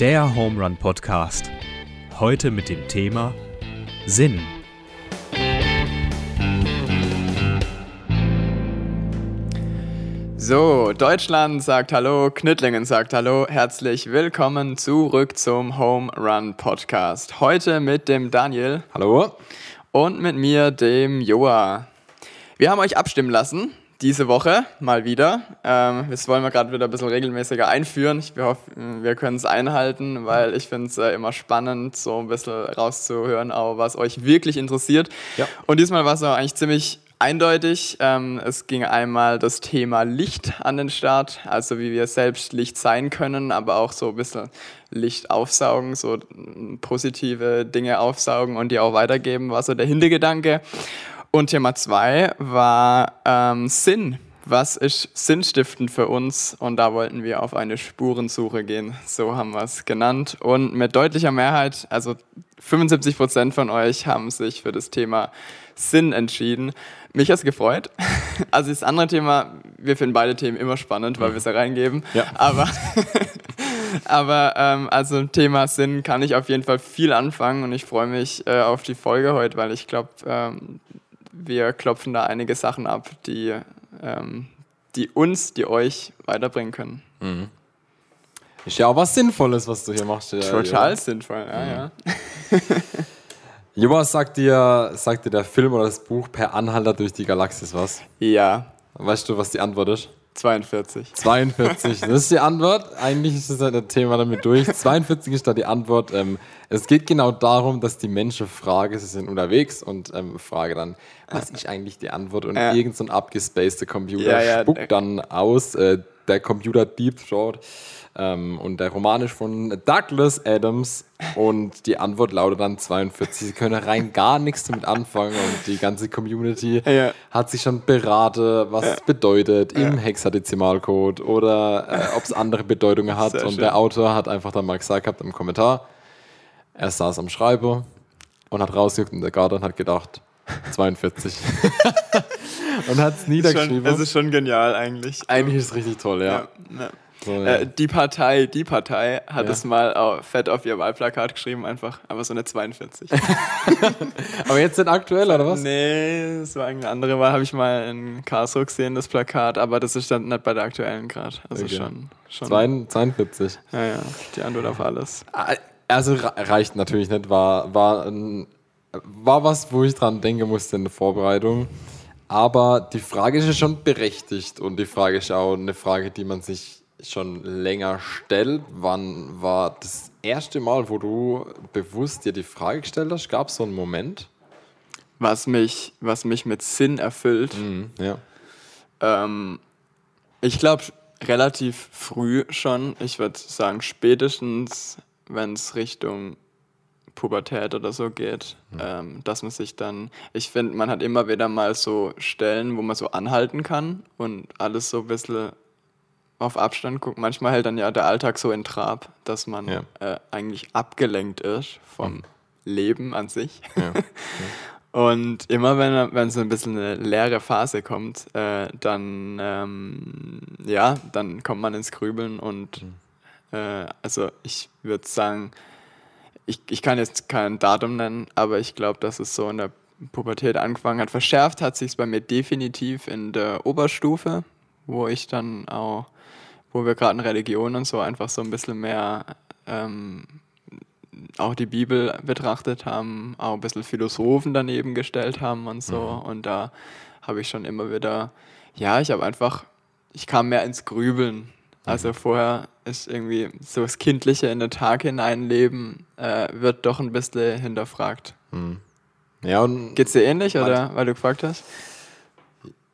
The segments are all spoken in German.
Der Home Run Podcast. Heute mit dem Thema Sinn. So, Deutschland sagt Hallo, Knittlingen sagt Hallo, herzlich willkommen zurück zum Home Run Podcast. Heute mit dem Daniel. Hallo. Und mit mir, dem Joa. Wir haben euch abstimmen lassen, diese Woche mal wieder. Ähm, das wollen wir gerade wieder ein bisschen regelmäßiger einführen. Ich hoffe, wir können es einhalten, weil ich finde es äh, immer spannend, so ein bisschen rauszuhören, auch was euch wirklich interessiert. Ja. Und diesmal war es auch eigentlich ziemlich eindeutig. Ähm, es ging einmal das Thema Licht an den Start, also wie wir selbst Licht sein können, aber auch so ein bisschen Licht aufsaugen, so positive Dinge aufsaugen und die auch weitergeben, war so der Hintergedanke. Und Thema zwei war ähm, Sinn. Was ist sinnstiftend für uns? Und da wollten wir auf eine Spurensuche gehen. So haben wir es genannt. Und mit deutlicher Mehrheit, also 75 Prozent von euch haben sich für das Thema Sinn entschieden. Mich hat es gefreut. Also das andere Thema, wir finden beide Themen immer spannend, weil wir es ja reingeben. Ja. Aber, aber ähm, also Thema Sinn kann ich auf jeden Fall viel anfangen und ich freue mich äh, auf die Folge heute, weil ich glaube, ähm, wir klopfen da einige Sachen ab, die, ähm, die uns, die euch weiterbringen können. Mhm. Ist ja auch was Sinnvolles, was du hier machst. Ja, Total ja. sinnvoll, ja, Mhm. ja. Joa, sagt dir, sagt dir der Film oder das Buch Per Anhalter durch die Galaxis was? Ja, Weißt du, was die Antwort ist? 42. 42. Das ist die Antwort. Eigentlich ist das halt Thema damit durch. 42 ist da die Antwort. Ähm, es geht genau darum, dass die Menschen fragen, sie sind unterwegs und ähm, frage dann, was ist eigentlich die Antwort? Und Ja. irgend so ein abgespaceder Computer Ja, ja, spuckt dann aus, äh, der Computer Deep Throat. Ähm, und der Roman ist von Douglas Adams und die Antwort lautet dann 42. Sie können rein gar nichts damit anfangen und die ganze Community Ja. hat sich schon beraten, was es bedeutet im Hexadezimalcode oder äh, ob es andere Bedeutungen hat. Sehr und schön. der Autor hat einfach dann mal gesagt gehabt im Kommentar, er saß am Schreiber und hat rausgeguckt in der Garten und hat gedacht, 42. und hat es Schon, niedergeschrieben. es ist schon genial eigentlich. Eigentlich ist es richtig toll, ja. Ja, ja. Äh, die Partei, die Partei hat Ja. es mal au- fett auf ihr Wahlplakat geschrieben, einfach, aber so eine 42. Aber jetzt sind aktuell, oder was? nee, das war eine andere Wahl, habe ich mal in Karlsruhe gesehen, das Plakat, aber das ist dann nicht bei der aktuellen gerade. Also Okay. schon, schon. 42. Ja, ja, die Antwort auf alles. Also re- reicht natürlich nicht, war, war, war was, wo ich dran denken musste in der Vorbereitung. Aber die Frage ist ja schon berechtigt und die Frage ist auch eine Frage, die man sich schon länger stellt. Wann war das erste Mal, wo du bewusst dir die Frage gestellt hast? Gab es so einen Moment? Was mich, was mich mit Sinn erfüllt, Mhm, ja. Ähm, ich glaube relativ früh schon. Ich würde sagen spätestens, wenn es Richtung Pubertät oder so geht, ähm, dass man sich dann, ich finde, man hat immer wieder mal so Stellen, wo man so anhalten kann und alles so ein bisschen auf Abstand guckt. Manchmal hält dann ja der Alltag so in Trab, dass man Ja. äh, eigentlich abgelenkt ist vom Leben an sich. ja. Und immer wenn, wenn so ein bisschen eine leere Phase kommt, äh, dann, ähm, ja, dann kommt man ins Grübeln und äh, also ich würde sagen, ich, ich kann jetzt kein Datum nennen, aber ich glaube, dass es so in der Pubertät angefangen hat. Verschärft hat sich bei mir definitiv in der Oberstufe, wo ich dann auch, wo wir gerade in Religion und so einfach so ein bisschen mehr ähm, auch die Bibel betrachtet haben, auch ein bisschen Philosophen daneben gestellt haben und so. Und da habe ich schon immer wieder, ja, ich habe einfach, ich kam mehr ins Grübeln. Also vorher ist irgendwie so das Kindliche in den Tag hineinleben, äh, wird doch ein bisschen hinterfragt. ja, und Geht's dir ähnlich oder weil du gefragt hast?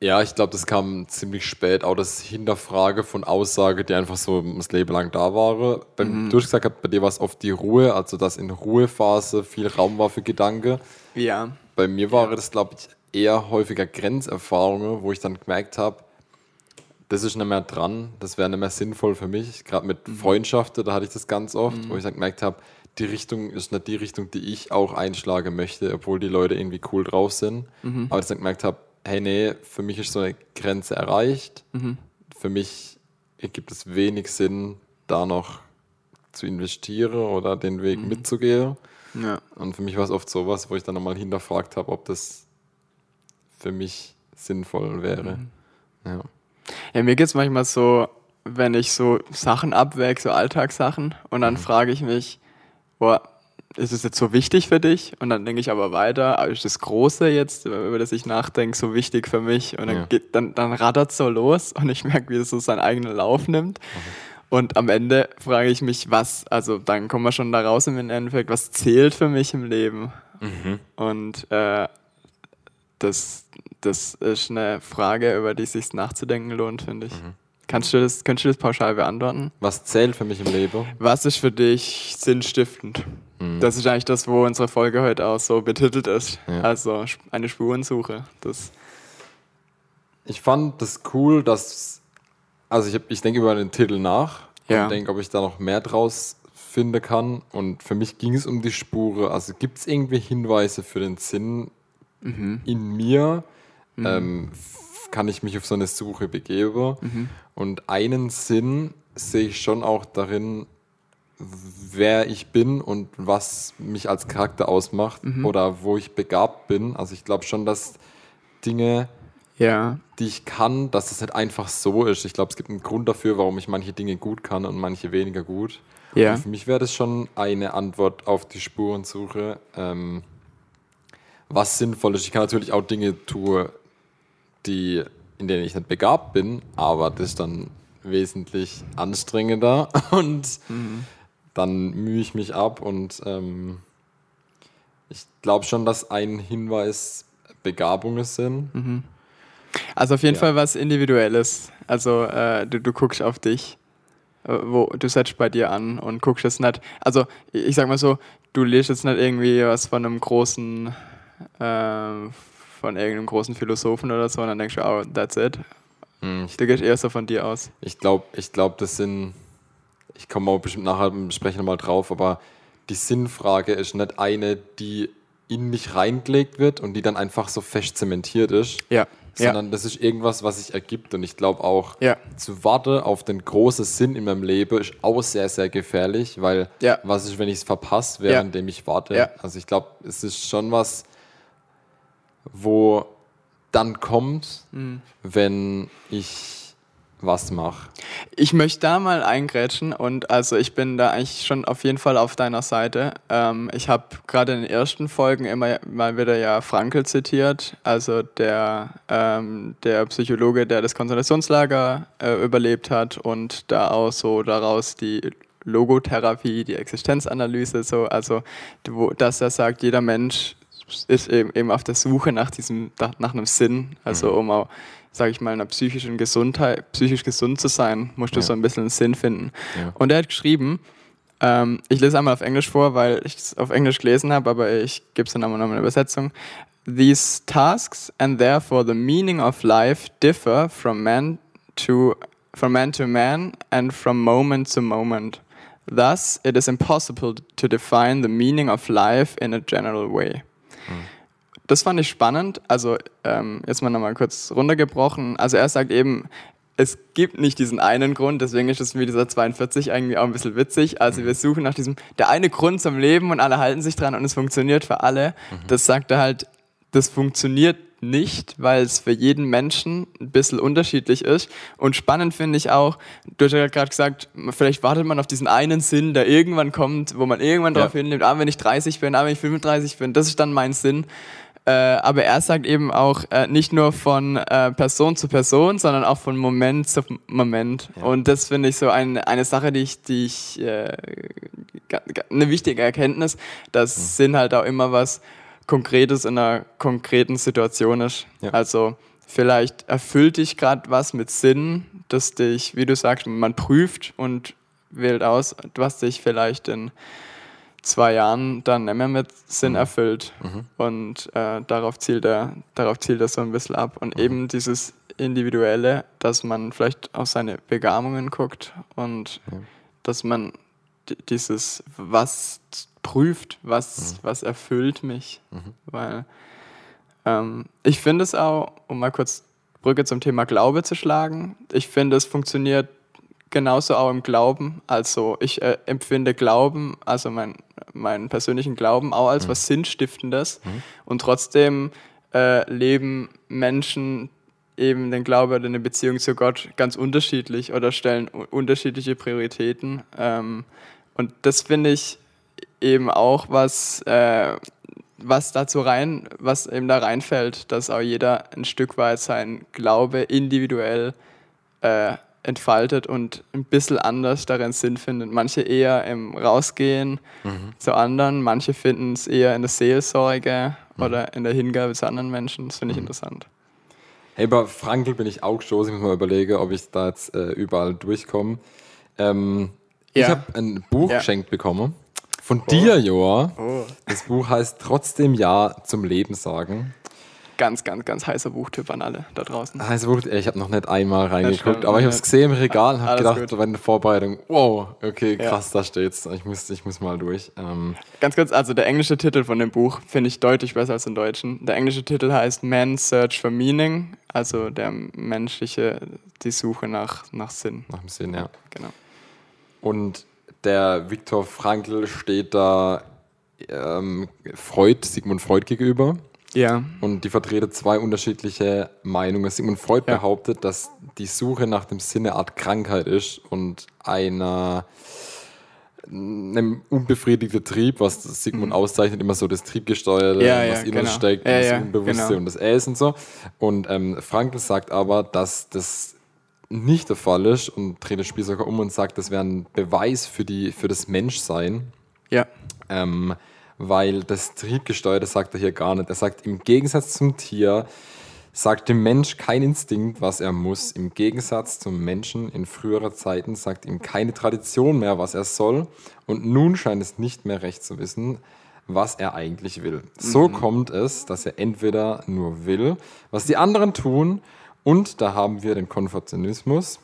Ja, ich glaube, das kam ziemlich spät, auch das Hinterfrage von Aussage, die einfach so das Leben lang da waren. Beim, Du hast gesagt, gehabt, bei dir war es oft die Ruhe, also dass in Ruhephase viel Raum war für Gedanke. Ja. Bei mir waren das, glaube ich, eher häufiger Grenzerfahrungen, wo ich dann gemerkt habe, das ist nicht mehr dran, das wäre nicht mehr sinnvoll für mich. Gerade mit Freundschaften, da hatte ich das ganz oft, wo ich dann gemerkt habe, die Richtung ist nicht die Richtung, die ich auch einschlagen möchte, obwohl die Leute irgendwie cool drauf sind. Aber ich dann gemerkt habe, hey, nee, für mich ist so eine Grenze erreicht. Für mich gibt es wenig Sinn, da noch zu investieren oder den Weg mitzugehen. Ja. Und für mich war es oft sowas, wo ich dann nochmal hinterfragt habe, ob das für mich sinnvoll wäre. Ja. Ja, mir geht es manchmal so, wenn ich so Sachen abwäge, so Alltagssachen, und dann frage ich mich, boah, ist es jetzt so wichtig für dich? Und dann denke ich aber weiter, aber ist das Große jetzt, über das ich nachdenke, so wichtig für mich? Und dann, Ja. geht, dann, dann rattert es so los und ich merke, wie es so seinen eigenen Lauf nimmt. Und am Ende frage ich mich, was, also dann kommen wir schon da raus im Endeffekt, was zählt für mich im Leben? Und äh, das, das ist eine Frage, über die es sich nachzudenken lohnt, finde ich. Kannst du das, könntest du das pauschal beantworten? Was zählt für mich im Leben? Was ist für dich sinnstiftend? Das ist eigentlich das, wo unsere Folge heute auch so betitelt ist. Ja. Also eine Spurensuche. Das, Ich fand das cool, dass, also ich, ich denke über den Titel nach Ja. und denke, ob ich da noch mehr draus finden kann. Und für mich ging es um die Spure. Also gibt es irgendwie Hinweise für den Sinn in mir? Ähm, f- kann ich mich auf so eine Suche begeben? Und einen Sinn sehe ich schon auch darin, wer ich bin und was mich als Charakter ausmacht oder wo ich begabt bin. Also ich glaube schon, dass Dinge ja. die ich kann, dass es nicht einfach so ist. Ich glaube, es gibt einen Grund dafür, warum ich manche Dinge gut kann und manche weniger gut. Ja. Für mich wäre das schon eine Antwort auf die Spurensuche. Ähm, was sinnvoll ist. Ich kann natürlich auch Dinge tun, die, in denen ich nicht begabt bin, aber das ist dann wesentlich anstrengender und dann mühe ich mich ab und ähm, ich glaube schon, dass ein Hinweis Begabungen sind. Also auf jeden Ja. Fall was Individuelles. Also äh, du, du guckst auf dich, äh, wo du setzt bei dir an und guckst jetzt nicht. Also ich ich sag mal so, du liest jetzt nicht irgendwie was von einem großen, äh, von irgendeinem großen Philosophen oder so und dann denkst du, oh, that's it. Hm, Ich Du gehst eher so von dir aus. Ich glaube, ich glaub, das sind, ich komme auch bestimmt nachher im Sprechen nochmal drauf, aber die Sinnfrage ist nicht eine, die in mich reingelegt wird und die dann einfach so fest zementiert ist, Ja. sondern das ist irgendwas, was sich ergibt. Und ich glaube auch, Ja. zu warten auf den großen Sinn in meinem Leben ist auch sehr, sehr gefährlich, weil Ja. was ist, wenn ich es verpasse, währenddem ich warte? Ja. Also ich glaube, es ist schon was, wo dann kommt, Mhm. wenn ich was mache. Ich möchte da mal eingrätschen und also ich bin da eigentlich schon auf jeden Fall auf deiner Seite. Ähm, ich habe gerade in den ersten Folgen immer mal wieder ja Frankel zitiert, also der, ähm, der Psychologe, der das Konzentrationslager äh, überlebt hat und da auch so daraus die Logotherapie, die Existenzanalyse, so, also wo, dass er sagt, jeder Mensch ist eben, eben auf der Suche nach diesem, nach, einem Sinn, also um auch, sage ich mal, einer psychischen Gesundheit, psychisch gesund zu sein, musst du Ja. so ein bisschen einen Sinn finden. Ja. Und er hat geschrieben, ähm, ich lese einmal auf Englisch vor, weil ich es auf Englisch gelesen habe, aber ich gebe es dann nochmal eine Übersetzung. These tasks and therefore the meaning of life differ from man to from man to man and from moment to moment. Thus, it is impossible to define the meaning of life in a general way. Das fand ich spannend. Also, ähm, jetzt mal nochmal kurz runtergebrochen. Also, er sagt eben, es gibt nicht diesen einen Grund, deswegen ist es wie dieser 42 irgendwie auch ein bisschen witzig. Also, wir suchen nach diesem, der eine Grund zum Leben und alle halten sich dran und es funktioniert für alle. Das sagt er halt, das funktioniert nicht, weil es für jeden Menschen ein bisschen unterschiedlich ist. Und spannend finde ich auch, du hast ja gerade gesagt, vielleicht wartet man auf diesen einen Sinn, der irgendwann kommt, wo man irgendwann Ja. drauf hinnimmt, ah, wenn ich 30 bin, ah, wenn ich 35 bin, das ist dann mein Sinn. Äh, aber er sagt eben auch äh, nicht nur von äh, Person zu Person, sondern auch von Moment zu Moment. Ja. Und das finde ich so ein, eine Sache, die ich, die ich äh, eine wichtige Erkenntnis, dass Sinn halt auch immer was Konkretes in einer konkreten Situation ist. Ja. Also vielleicht erfüllt dich gerade was mit Sinn, dass dich, wie du sagst, man prüft und wählt aus, was dich vielleicht in zwei Jahren dann nicht mehr mit Sinn erfüllt. Und äh, darauf, zielt er, darauf zielt er so ein bisschen ab. Und eben dieses Individuelle, dass man vielleicht auf seine Begabungen guckt und Ja. dass man di- dieses, was prüft, was, was erfüllt mich. Weil ähm, ich finde es auch, um mal kurz Brücke zum Thema Glaube zu schlagen, ich finde, es funktioniert genauso auch im Glauben. Also ich äh, empfinde Glauben, also mein, meinen persönlichen Glauben auch als was Sinnstiftendes. Und trotzdem äh, leben Menschen eben den Glaube oder eine Beziehung zu Gott ganz unterschiedlich oder stellen unterschiedliche Prioritäten. Ähm, und das finde ich eben auch was, äh, was dazu rein, was eben da reinfällt, dass auch jeder ein Stück weit sein Glaube individuell äh, entfaltet und ein bisschen anders darin Sinn findet. Manche eher im Rausgehen zu anderen, manche finden es eher in der Seelsorge oder in der Hingabe zu anderen Menschen. Das finde ich interessant. Hey, bei Frankl bin ich auch gestoßen. Ich muss mal überlegen, ob ich da jetzt äh, überall durchkomme. Ähm, Ich Ja. habe ein Buch Ja. geschenkt bekommen. Von dir, Joa. Oh. Das Buch heißt Trotzdem Ja zum Leben sagen. Ganz, ganz, ganz heißer Buchtipp an alle da draußen. Also wirklich, ich habe noch nicht einmal reingeguckt, stimmt, aber ich habe es gesehen im Regal und habe gedacht, gut. bei der Vorbereitung, wow, okay, Ja. krass, da steht's. Ich muss, ich muss mal durch. Ähm, Ganz kurz, also der englische Titel von dem Buch finde ich deutlich besser als den deutschen. Der englische Titel heißt Man's Search for Meaning, also der menschliche, die Suche nach, nach Sinn. nach dem Sinn, ja. Genau. Und der Viktor Frankl steht da ähm, Freud, Sigmund Freud gegenüber. Ja, Und die vertreten zwei unterschiedliche Meinungen. Sigmund Freud Ja. behauptet, dass die Suche nach dem Sinn eine Art Krankheit ist und einer einem unbefriedigten Trieb, was Sigmund auszeichnet, immer so das Triebgesteuerte, Mhm. Ja, ja, was in uns genau. steckt, Ja, das ja, Unbewusste genau. und das Es und so. Und ähm, Frankl sagt aber, dass das nicht der Fall ist und dreht das Spiel sogar um und sagt, das wäre ein Beweis für, die, für das Menschsein, ja, ähm, weil das Triebgesteuerte sagt er hier gar nicht. Er sagt, im Gegensatz zum Tier sagt dem Mensch kein Instinkt, was er muss. Im Gegensatz zum Menschen in früherer Zeiten sagt ihm keine Tradition mehr, was er soll. Und nun scheint es nicht mehr recht zu wissen, was er eigentlich will. So kommt es, dass er entweder nur will, was die anderen tun, und da haben wir den Konfuzianismus,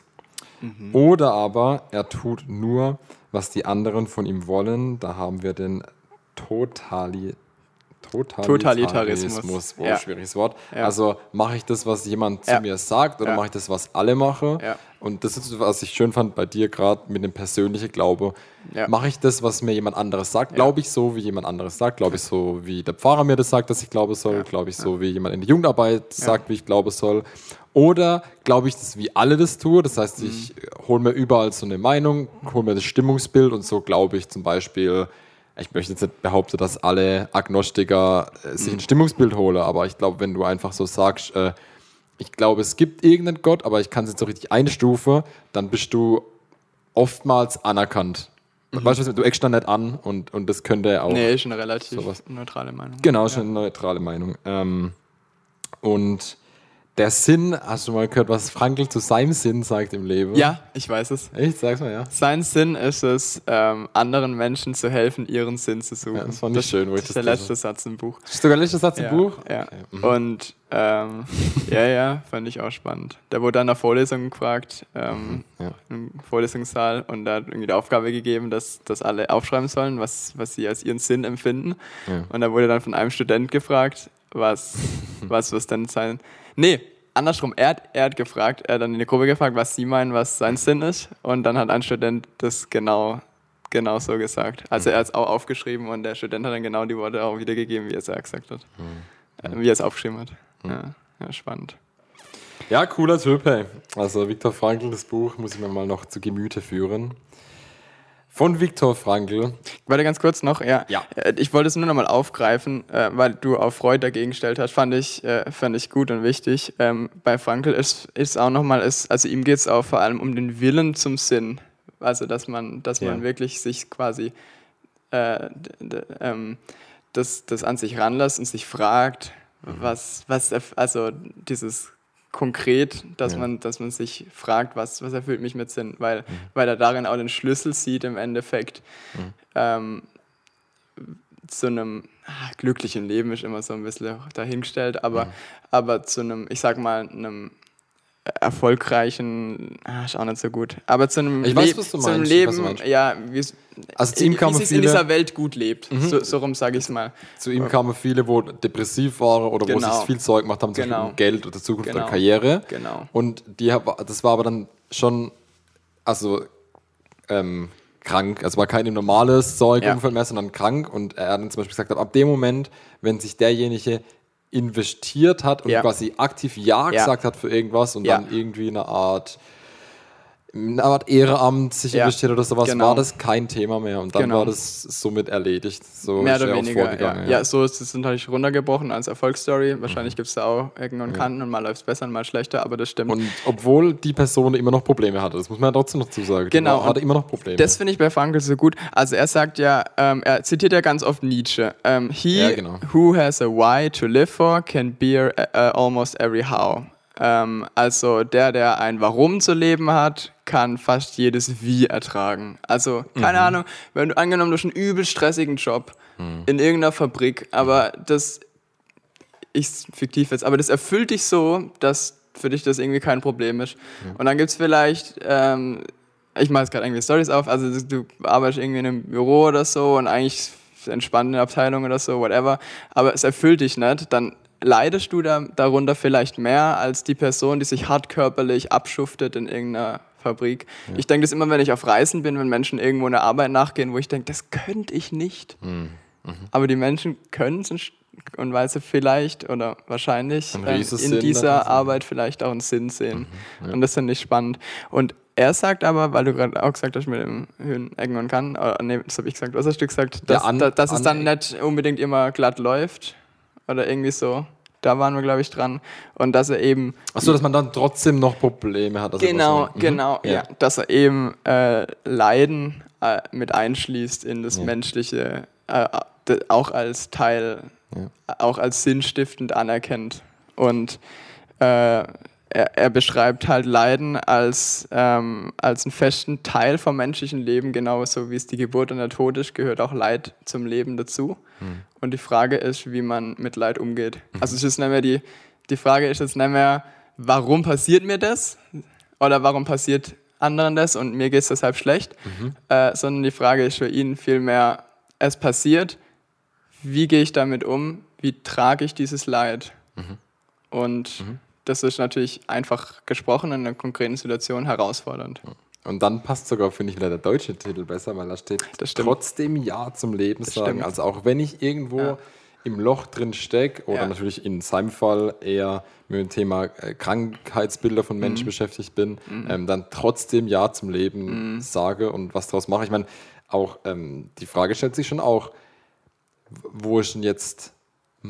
oder aber er tut nur, was die anderen von ihm wollen. Da haben wir den Totali Totalitarismus. Totalitarismus. Ja. schwieriges Wort. Ja. Also mache ich das, was jemand zu Ja. mir sagt, oder mache ich das, was alle machen? Und das ist, was ich schön fand bei dir gerade mit dem persönlichen Glaube. Mache ich das, was mir jemand anderes sagt? Glaube ich so, wie jemand anderes sagt? Glaube ich so, wie der Pfarrer mir das sagt, dass ich glaube soll? Glaube ich so, wie jemand in der Jugendarbeit sagt, wie ich glaube soll? Oder glaube ich das, wie alle das tun? Das heißt, ich Mhm. hole mir überall so eine Meinung, hole mir das Stimmungsbild und so glaube ich zum Beispiel, ich möchte jetzt nicht behaupten, dass alle Agnostiker äh, sich Mhm. ein Stimmungsbild holen, aber ich glaube, wenn du einfach so sagst, äh, ich glaube, es gibt irgendeinen Gott, aber ich kann es jetzt so richtig einstufen, dann bist du oftmals anerkannt. Weißt du, du eckst dann nicht an und, und das könnte auch. Mhm. nee, ist eine relativ Sowas. neutrale Meinung. Genau, ist eine neutrale Meinung. Ähm, und der Sinn, hast du mal gehört, was Frankl zu seinem Sinn sagt im Leben? Ja, ich weiß es. Echt? Sag's mal, ja. Sein Sinn ist es, ähm, anderen Menschen zu helfen, ihren Sinn zu suchen. Ja, das fand ich schön, wo ich das ist das der letzte Satz im Buch. Das ist sogar der letzte Satz Ja, im Buch? Ja. Okay. Mhm. Und ähm, ja, ja, fand ich auch spannend. Der wurde dann der Vorlesung gefragt, ähm, Ja. im Vorlesungssaal, und da hat irgendwie die Aufgabe gegeben, dass, dass alle aufschreiben sollen, was, was sie als ihren Sinn empfinden. Ja. Und da wurde dann von einem Student gefragt, was, was, was denn sein. Nee, andersrum, er hat, er hat gefragt, er hat dann in die Gruppe gefragt, was sie meinen, was sein Sinn ist. Und dann hat ein Student das genau, genau so gesagt. Also er hat es auch aufgeschrieben und der Student hat dann genau die Worte auch wiedergegeben, wie er es ja gesagt hat. Äh, wie er es aufgeschrieben hat. Ja, ja, spannend. Ja, cooler Typ, hey. Also Viktor Frankl, das Buch muss ich mir mal noch zu Gemüte führen. Von Viktor Frankl. Warte ganz kurz noch, ja. Ja. Äh, Ich wollte es nur noch mal aufgreifen, äh, weil du auf Freud dagegen gestellt hast, fand ich, äh, fand ich gut und wichtig. Ähm, bei Frankl ist, ist auch noch mal, ist, also ihm geht es auch vor allem um den Willen zum Sinn. Also, dass man, dass man Ja. wirklich sich quasi äh, ähm, das, das an sich ranlässt und sich fragt, was, was, erf- also dieses konkret, dass, Ja. man, dass man sich fragt, was, was erfüllt mich mit Sinn, weil, weil er darin auch den Schlüssel sieht im Endeffekt. Ähm, zu einem ah, glücklichen Leben ist immer so ein bisschen dahingestellt, aber, aber zu einem, ich sag mal, einem erfolgreichen, ah, ist auch nicht so gut, aber zu einem, Ich weiß, Le- zu einem Leben, ja, wie es Also zu ihm wie kamen es in viele- dieser Welt gut lebt, so, so rum sage ich es mal. Zu ihm kamen viele, wo depressiv waren oder wo Genau. sich viel Sorgen gemacht haben, zum Beispiel Genau. um Geld oder Zukunft Genau. oder Karriere. Genau. Und die, das war aber dann schon also ähm, krank, also war kein normales Säugeumfeld Ja. mehr, sondern krank und er hat dann zum Beispiel gesagt, ab dem Moment, wenn sich derjenige investiert hat und Ja. quasi aktiv Ja gesagt hat für irgendwas und dann irgendwie eine Art eine Art Ehrenamt sich Ja, investiert oder sowas, genau. war das kein Thema mehr und dann Genau. war das somit erledigt. So Mehr oder er weniger. Ja. vorgegangen, Ja. so ist es natürlich runtergebrochen als Erfolgsstory. Mhm. Wahrscheinlich gibt es da auch Ecken und Kanten und mal läuft es besser und mal schlechter, aber das stimmt. Und obwohl die Person immer noch Probleme hatte, das muss man ja trotzdem noch zusagen. Genau, hatte immer noch Probleme. Das finde ich bei Frankel so gut. Also er sagt ja, ähm, er zitiert ja ganz oft Nietzsche. Ähm, He Ja, genau. who has a why to live for can bear uh, almost every how. Ähm, also der, der ein Warum zu leben hat, kann fast jedes Wie ertragen. Also keine Mhm. Ahnung, wenn du angenommen du hast einen übel stressigen Job Mhm. in irgendeiner Fabrik, aber das ich fiktiv jetzt, aber das erfüllt dich so, dass für dich das irgendwie kein Problem ist. Und dann gibt es vielleicht, ähm, ich mache jetzt gerade irgendwie Stories auf, also du, arbeitest irgendwie in einem Büro oder so und eigentlich entspannte Abteilung oder so, whatever, aber es erfüllt dich nicht, dann leidest du da, darunter vielleicht mehr als die Person, die sich hart körperlich abschuftet in irgendeiner Fabrik. Ich denke das immer, wenn ich auf Reisen bin, wenn Menschen irgendwo einer Arbeit nachgehen, wo ich denke, das könnte ich nicht. Aber die Menschen können es und weil sie vielleicht oder wahrscheinlich Ein Riesensinn in dieser. Arbeit vielleicht auch einen Sinn sehen. Mhm, Und das finde ich spannend. Und er sagt aber, weil du gerade auch gesagt hast mit dem Höhen, Ecken und Kann, oder nee, das habe ich gesagt, was hast du gesagt? Dass, an- da, dass es dann an- nicht unbedingt immer glatt läuft oder irgendwie so. Da waren wir, glaube ich, dran. Und dass er eben Achso, dass man dann trotzdem noch Probleme hat. Genau, Mhm. genau, ja. Ja. Dass er eben äh, Leiden äh, mit einschließt in das Ja. Menschliche, äh, auch als Teil, auch als sinnstiftend anerkennt. Und äh, er, er beschreibt halt Leiden als, ähm, als einen festen Teil vom menschlichen Leben, genauso wie es die Geburt und der Tod ist, gehört auch Leid zum Leben dazu. Und die Frage ist, wie man mit Leid umgeht. Also es ist nicht mehr die, die Frage ist jetzt nicht mehr, warum passiert mir das? Oder warum passiert anderen das und mir geht es deshalb schlecht? Äh, sondern die Frage ist für ihn vielmehr, es passiert, wie gehe ich damit um? Wie trage ich dieses Leid? Und das ist natürlich einfach gesprochen in einer konkreten Situation herausfordernd. Und dann passt sogar, finde ich, wieder der deutsche Titel besser, weil da steht Das trotzdem Ja zum Leben sagen. stimmt. Also auch wenn ich irgendwo Ja. im Loch drin stecke oder Ja. natürlich in seinem Fall eher mit dem Thema äh, Krankheitsbilder von Mhm. Menschen beschäftigt bin, ähm, dann trotzdem Ja zum Mhm. Leben sage und was daraus mache. Ich meine, auch ähm, die Frage stellt sich schon auch, wo ist denn jetzt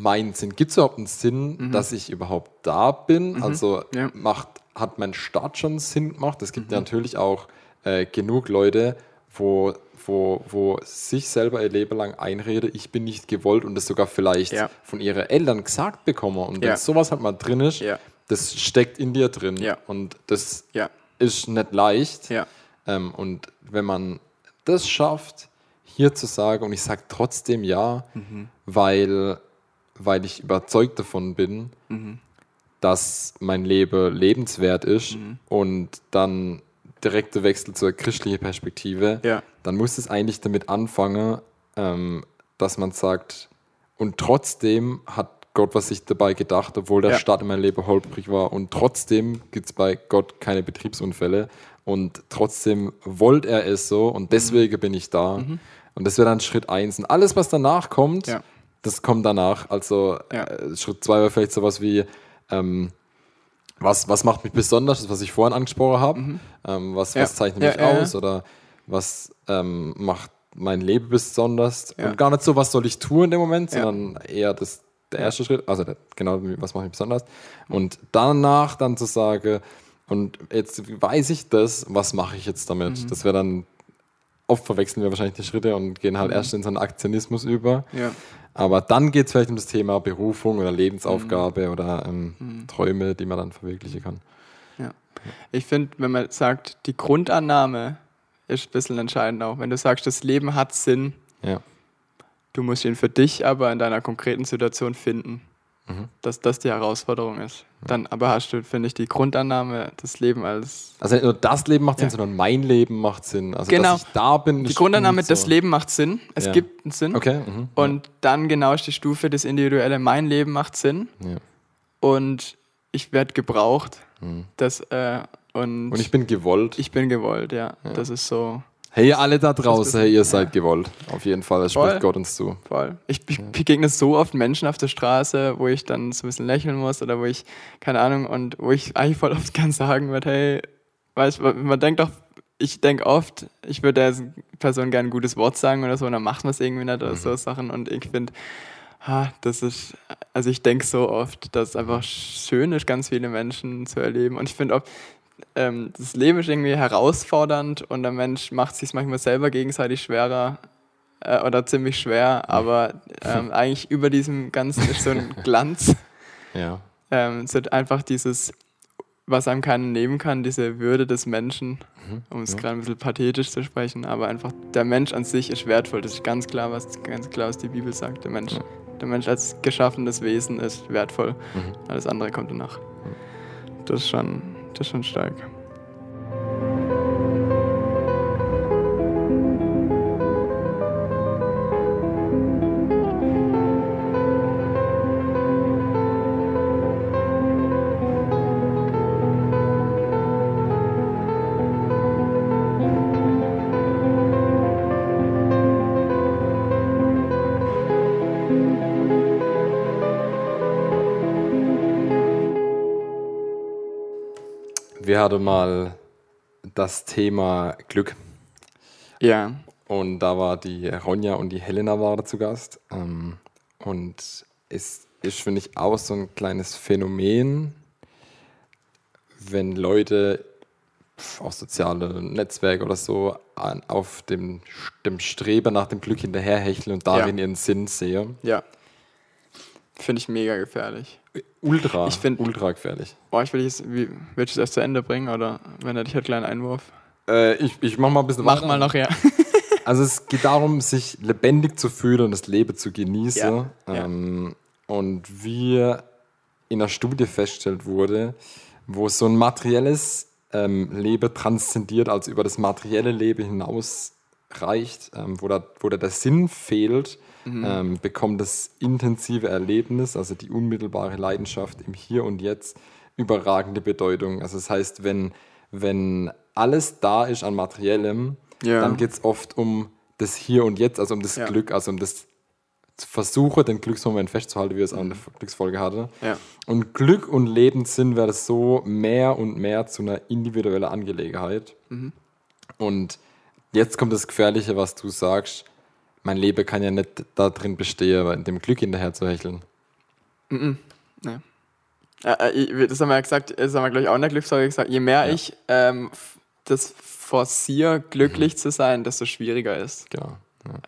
mein Sinn? Gibt es überhaupt einen Sinn, dass ich überhaupt da bin? Also Mhm. Ja. macht, hat mein Start schon Sinn gemacht? Es Mhm. gibt ja natürlich auch äh, genug Leute, wo, wo, wo sich selber ihr Leben lang einrede, ich bin nicht gewollt und das sogar vielleicht Ja. von ihren Eltern gesagt bekommen. Und wenn Ja. sowas halt mal drin ist, das steckt in dir drin. Und das ist nicht leicht. Ähm, und wenn man das schafft, hier zu sagen, und ich sage trotzdem ja, Mhm. weil, weil ich überzeugt davon bin, Mhm. dass mein Leben lebenswert ist Mhm. und dann direkter Wechsel zur christlichen Perspektive, Ja. dann muss es eigentlich damit anfangen, ähm, dass man sagt, und trotzdem hat Gott was sich dabei gedacht, obwohl der Ja. Start in meinem Leben holprig war. Und trotzdem gibt es bei Gott keine Betriebsunfälle. Und trotzdem wollte er es so und deswegen bin ich da. Und das wäre dann Schritt eins. Und alles, was danach kommt, Mhm. Ja. Das kommt danach. Also Ja. äh, Schritt zwei wäre vielleicht sowas wie, ähm, was, was macht mich besonders, das, was ich vorhin angesprochen habe. Ähm, was, Mhm. Ja. was zeichnet mich ja, aus oder was ähm, macht mein Leben besonders. Und gar nicht so, was soll ich tun in dem Moment, sondern eher das, der erste Schritt, also der, genau, was macht mich besonders. Und danach dann zu sagen, und jetzt weiß ich das, was mache ich jetzt damit? Mhm. Das wäre dann, oft verwechseln wir wahrscheinlich die Schritte und gehen halt erst in so einen Aktionismus über. Mhm. ja. Aber dann geht es vielleicht um das Thema Berufung oder Lebensaufgabe Mhm. oder ähm, Träume, die man dann verwirklichen kann. Ja. Ich finde, wenn man sagt, die Grundannahme ist ein bisschen entscheidend auch. Wenn du sagst, das Leben hat Sinn, Ja. du musst ihn für dich aber in deiner konkreten Situation finden. Mhm. Dass das die Herausforderung ist. Dann aber hast du, finde ich, die Grundannahme, das Leben als. Also nicht nur das Leben macht Sinn, Ja. sondern mein Leben macht Sinn. Also Genau. dass ich da bin. Die Grundannahme, das so. Leben. Leben macht Sinn. Es Ja. gibt einen Sinn. Okay. Mhm. Und dann genau ist die Stufe, das Individuelle, mein Leben macht Sinn. ja. Und ich werde gebraucht. Mhm. Das, äh, Und, Und ich bin gewollt. ich bin gewollt, ja. Das ist so hey, alle da draußen, hey, ihr seid gewollt. Auf jeden Fall, das Voll. spricht Gott uns zu. voll. Ich, begegne so oft Menschen auf der Straße, wo ich dann so ein bisschen lächeln muss oder wo ich, keine Ahnung, und wo ich eigentlich voll oft kann sagen würde, hey, weißt du, man denkt doch, ich denke oft, ich würde der Person gerne ein gutes Wort sagen oder so, und dann macht man es irgendwie nicht oder so Sachen. Und ich finde, ha, das ist, also ich denke so oft, dass es einfach schön ist, ganz viele Menschen zu erleben. Und ich finde auch, ähm, das Leben ist irgendwie herausfordernd und der Mensch macht es sich manchmal selber gegenseitig schwerer äh, oder ziemlich schwer, aber ähm, eigentlich über diesem Ganzen ist so ein Glanz. Ja. Ähm, es ist einfach dieses, was einem keiner nehmen kann, diese Würde des Menschen, um es ja. gerade ein bisschen pathetisch zu sprechen, aber einfach der Mensch an sich ist wertvoll. Das ist ganz klar, was ganz klar, was die Bibel sagt. Der Mensch, Ja. der Mensch als geschaffenes Wesen ist wertvoll. Mhm. Alles andere kommt danach. Das ist schon, ist schon stark. Hatten mal das Thema Glück. Ja, Und da war die Ronja und die Helena waren zu Gast. Ähm, und es ist, finde ich, auch so ein kleines Phänomen, wenn Leute pf, auf soziale Netzwerke oder so an, auf dem, dem Streben nach dem Glück hinterherhecheln und darin Ja. ihren Sinn sehen. ja. Finde ich mega gefährlich. Ultra, Ich find- ultra gefährlich. Oh, ich will jetzt, wie, willst du es erst zu Ende bringen oder wenn er dich hat, kleinen Einwurf? Äh, ich, ich mach mal ein bisschen Mach weiter. mal noch, ja. Also es geht darum, sich lebendig zu fühlen und das Leben zu genießen. Ja, ja. Ähm, und wie in einer Studie festgestellt wurde, wo so ein materielles ähm, Leben transzendiert, also über das materielle Leben hinaus reicht, ähm, wo, da, wo da der Sinn fehlt, Mhm. ähm, bekommt das intensive Erlebnis, also die unmittelbare Leidenschaft im Hier und Jetzt, überragende Bedeutung. Also das heißt, wenn, wenn alles da ist an Materiellem, Ja. dann geht es oft um das Hier und Jetzt, also um das Ja. Glück, also um das Versuche, den Glücksmoment festzuhalten, wie wir es auch in der Glücksfolge hatten. Ja. Und Glück und Lebenssinn wird so mehr und mehr zu einer individuellen Angelegenheit. Mhm. Und jetzt kommt das Gefährliche, was du sagst. Mein Leben kann ja nicht darin bestehen, in dem Glück hinterher zu hecheln. Nee. Äh, äh, ich- das haben wir ja gesagt, das haben wir gleich auch in der Glücksfolge gesagt, je mehr Ja. ich ähm, das forciere, glücklich zu sein, desto schwieriger ist. Genau.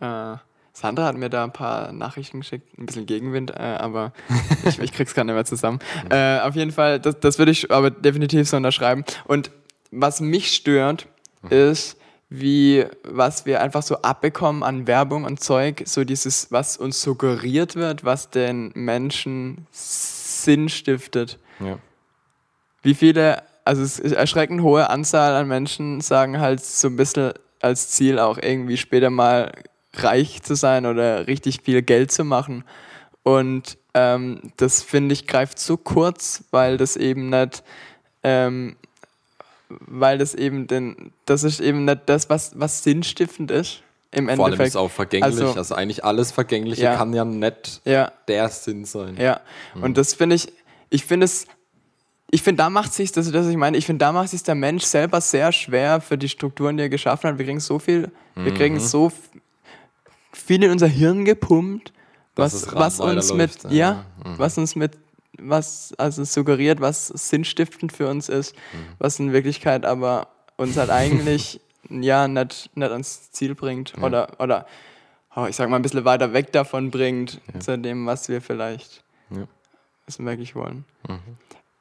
Ja. Äh, Sandra hat mir da ein paar Nachrichten geschickt, ein bisschen Gegenwind, äh, aber ich, ich krieg's gerade nicht mehr zusammen. Äh, auf jeden Fall, das, das würde ich aber definitiv so unterschreiben. Und was mich stört, ist, wie, was wir einfach so abbekommen an Werbung und Zeug, so dieses, was uns suggeriert wird, was den Menschen Sinn stiftet. Ja. Wie viele, also es ist erschreckend hohe Anzahl an Menschen sagen halt so ein bisschen als Ziel auch irgendwie später mal reich zu sein oder richtig viel Geld zu machen. Und ähm, das finde ich greift zu kurz, weil das eben nicht, ähm, weil das eben den, das ist eben nicht das, was, was sinnstiftend ist. Im Vor allem ist Endeffekt. es auch vergänglich. Also, Also- eigentlich alles Vergängliche Ja. kann ja nicht ja. der Sinn sein. Ja, und das finde ich, ich finde es, ich finde, da macht sich das, das ich meine, ich finde, da macht sich der Mensch selber sehr schwer für die Strukturen, die er geschaffen hat. Wir kriegen so viel, wir kriegen so f- viel in unser Hirn gepumpt, was, was uns mit, weiterläuft, ja, ja. was uns mit, was also suggeriert, was sinnstiftend für uns ist, was in Wirklichkeit aber uns halt eigentlich ja nicht, nicht ans Ziel bringt oder, oder oh, ich sag mal ein bisschen weiter weg davon bringt, zu dem, was wir vielleicht Ja. wirklich wollen.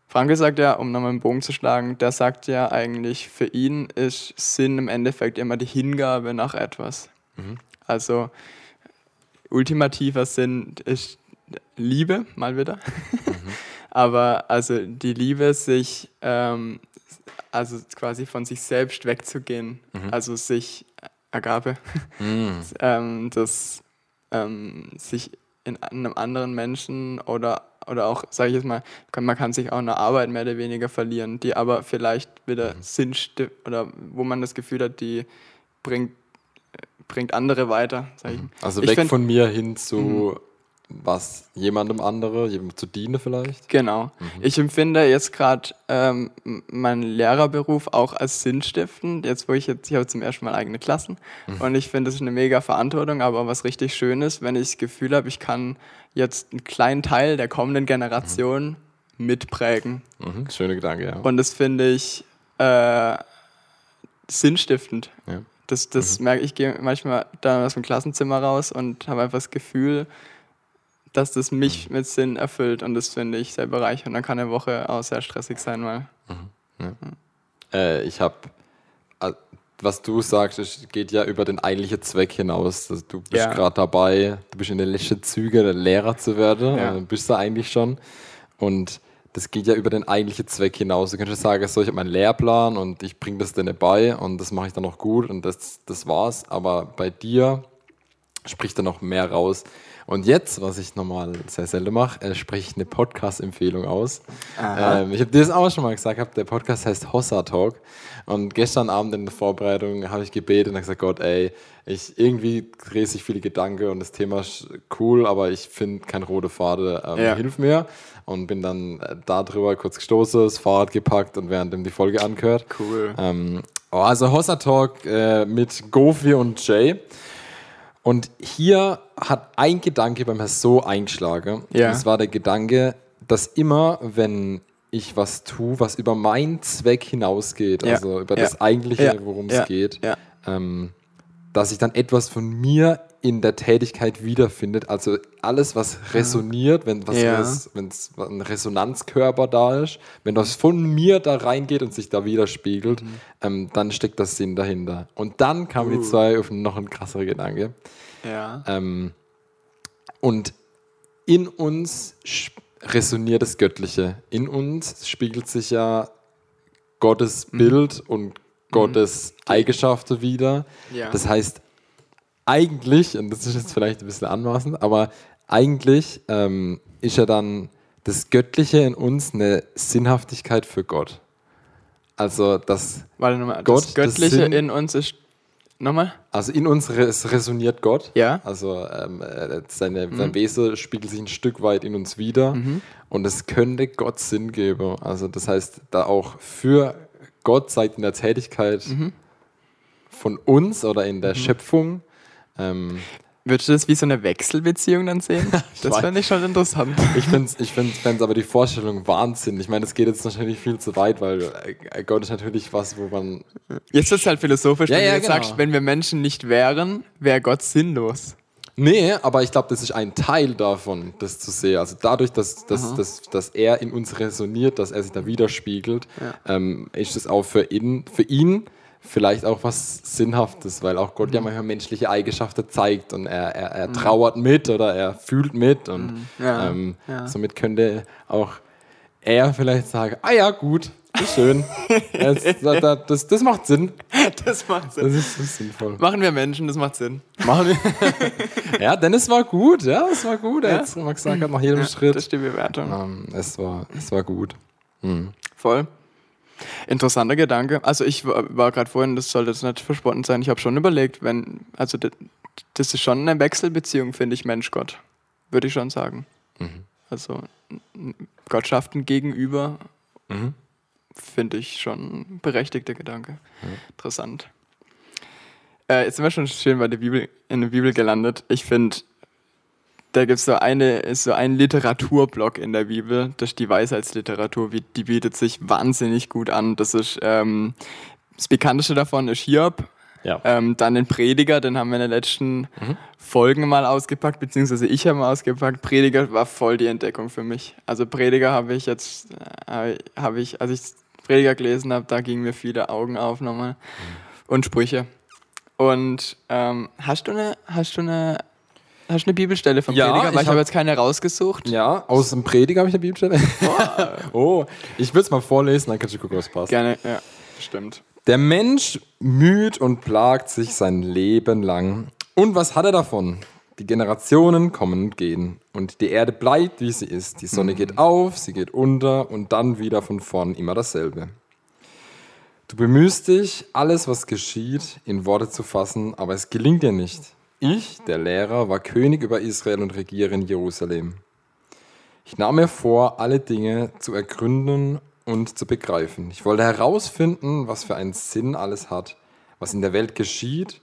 Franke sagt ja, um nochmal einen Bogen zu schlagen, der sagt ja eigentlich, für ihn ist Sinn im Endeffekt immer die Hingabe nach etwas. Also ultimativer Sinn ist Liebe, mal wieder. Aber also die Liebe, sich ähm, also quasi von sich selbst wegzugehen, also sich Agape, ähm, das ähm, sich in einem anderen Menschen oder oder auch, sage ich jetzt mal, man kann sich auch in der Arbeit mehr oder weniger verlieren, die aber vielleicht wieder mhm. Sinn oder wo man das Gefühl hat, die bringt, bringt andere weiter. Sag ich. Mhm. Also weg find, von mir hin zu mhm was jemandem andere, jemandem zu dienen vielleicht? Genau. Mhm. Ich empfinde jetzt gerade ähm, meinen Lehrerberuf auch als sinnstiftend. Jetzt, wo ich jetzt, ich habe zum ersten Mal eigene Klassen mhm. und ich finde, das ist eine mega Verantwortung, aber was richtig schön ist, wenn ich das Gefühl habe, ich kann jetzt einen kleinen Teil der kommenden Generation mhm. mitprägen. Mhm. Schöne Gedanke, ja. Und das finde ich äh, sinnstiftend. Ja. Das, das mhm. merke ich, gehe manchmal da aus dem Klassenzimmer raus und habe einfach das Gefühl, dass das mich mhm. mit Sinn erfüllt und das finde ich sehr bereichernd. Dann kann eine Woche auch sehr stressig sein mal. Mhm. Ja. Äh, ich habe, was du sagst, geht ja über den eigentlichen Zweck hinaus. Also du bist ja. gerade dabei, du bist in den letzten Zügen, der Lehrer zu werden. Ja. Also bist du eigentlich schon. Und das geht ja über den eigentlichen Zweck hinaus. Du könntest sagen, so, ich habe meinen Lehrplan und ich bringe das denen bei und das mache ich dann noch gut und das, das war's. Aber bei dir spricht da noch mehr raus. Und jetzt, was ich normal sehr selten mache, äh, spreche ich eine Podcast-Empfehlung aus. Ähm, ich habe dir das auch schon mal gesagt, der Podcast heißt Hossa Talk. Und gestern Abend in der Vorbereitung habe ich gebetet und gesagt, Gott, ey, ich irgendwie drehe sich viele Gedanken und das Thema ist cool, aber ich finde kein rote Faden, ähm, ja. hilf mir. Und bin dann äh, darüber kurz gestoßen, das Fahrrad gepackt und währenddem die Folge angehört. Cool. Ähm, oh, also Hossa Talk äh, mit Gofi und Jay. Und hier hat ein Gedanke beim Herrn so eingeschlagen. Ja. Das war der Gedanke, dass immer, wenn ich was tue, was über meinen Zweck hinausgeht, ja. also über ja. das Eigentliche, worum es geht, ähm, dass ich dann etwas von mir in der Tätigkeit wiederfindet. Also alles, was resoniert, wenn was, ja. was wenn ein Resonanzkörper da ist, wenn das von mir da reingeht und sich da widerspiegelt, mhm. ähm, dann steckt das Sinn dahinter. Und dann kamen uh. die zwei auf noch ein krasserer Gedanke. Ja. Ähm, und in uns resoniert das Göttliche. In uns spiegelt sich ja Gottes mhm. Bild und Gottes mhm. Eigenschaften wieder. Ja. Das heißt, eigentlich, und das ist jetzt vielleicht ein bisschen anmaßend, aber eigentlich ähm, ist ja dann das Göttliche in uns eine Sinnhaftigkeit für Gott. Also das, Warte nochmal, Gott, das Göttliche das in uns ist Nochmal? Also in uns resoniert Gott. Ja. Also ähm, äh, seine, mhm. sein Wesen spiegelt sich ein Stück weit in uns wieder. Mhm. Und es könnte Gott Sinn geben. Also das heißt, da auch für Gott seid in der Tätigkeit mhm. von uns oder in der mhm. Schöpfung ähm, Würdest du das wie so eine Wechselbeziehung dann sehen? Das fände ich schon interessant. Ich finde es ich find's aber die Vorstellung Wahnsinn. Ich meine, das geht jetzt natürlich viel zu weit, weil äh, Gott ist natürlich was, wo man. Jetzt ist es halt philosophisch, ja, wenn ja, du jetzt genau. sagst, wenn wir Menschen nicht wären, wäre Gott sinnlos. Nee, aber ich glaube, das ist ein Teil davon, das zu sehen. Also dadurch, dass, dass, dass, dass er in uns resoniert, dass er sich da widerspiegelt, ja. ähm, ist es auch für ihn, für ihn vielleicht auch was Sinnhaftes, weil auch Gott mhm. ja manchmal menschliche Eigenschaften zeigt und er, er, er mhm. trauert mit oder er fühlt mit und mhm. ja, ähm, ja. somit könnte auch er vielleicht sagen, ah ja, gut, ist schön. das, das, das, macht Sinn. Das macht Sinn. Das ist, das ist, sinnvoll. Machen wir Menschen, das macht Sinn. Machen wir. ja, denn es war gut, ja, es war gut. Ja? Jetzt, man gesagt hat, nach jedem ja, Schritt. Das ist die Bewertung. Ähm, es, war, es war gut. Mhm. Voll. Interessanter Gedanke. Also ich war, war gerade vorhin, das soll jetzt nicht verspottend sein, ich habe schon überlegt, wenn, also das, das ist schon eine Wechselbeziehung, finde ich, Mensch-Gott. Würde ich schon sagen. Mhm. Also Gottschaften gegenüber mhm. finde ich schon ein berechtigter Gedanke. Mhm. Interessant. Äh, jetzt sind wir schon schön bei der Bibel, in der Bibel gelandet. Ich finde, da gibt es so, eine, so einen Literaturblock in der Bibel, das ist die Weisheitsliteratur, die bietet sich wahnsinnig gut an. Das ist ähm, das bekannteste davon ist Hiob. Ja. Ähm, dann den Prediger, den haben wir in den letzten mhm. Folgen mal ausgepackt, beziehungsweise ich habe mal ausgepackt. Prediger war voll die Entdeckung für mich. Also Prediger habe ich jetzt, äh, habe ich, als ich Prediger gelesen habe, da gingen mir viele Augen auf nochmal. Mhm. Und Sprüche. Und ähm, hast du eine, hast du eine Hast du eine Bibelstelle vom ja, Prediger? Weil ich, ich habe hab jetzt keine rausgesucht. Ja, aus dem Prediger habe ich eine Bibelstelle. oh, ich will es mal vorlesen, dann kannst du gucken, was passt. Gerne, ja, stimmt. Der Mensch müht und plagt sich sein Leben lang. Und was hat er davon? Die Generationen kommen und gehen und die Erde bleibt, wie sie ist. Die Sonne geht auf, sie geht unter und dann wieder von vorn immer dasselbe. Du bemühst dich, alles, was geschieht, in Worte zu fassen, aber es gelingt dir nicht. Ich, der Lehrer, war König über Israel und regiere in Jerusalem. Ich nahm mir vor, alle Dinge zu ergründen und zu begreifen. Ich wollte herausfinden, was für einen Sinn alles hat, was in der Welt geschieht,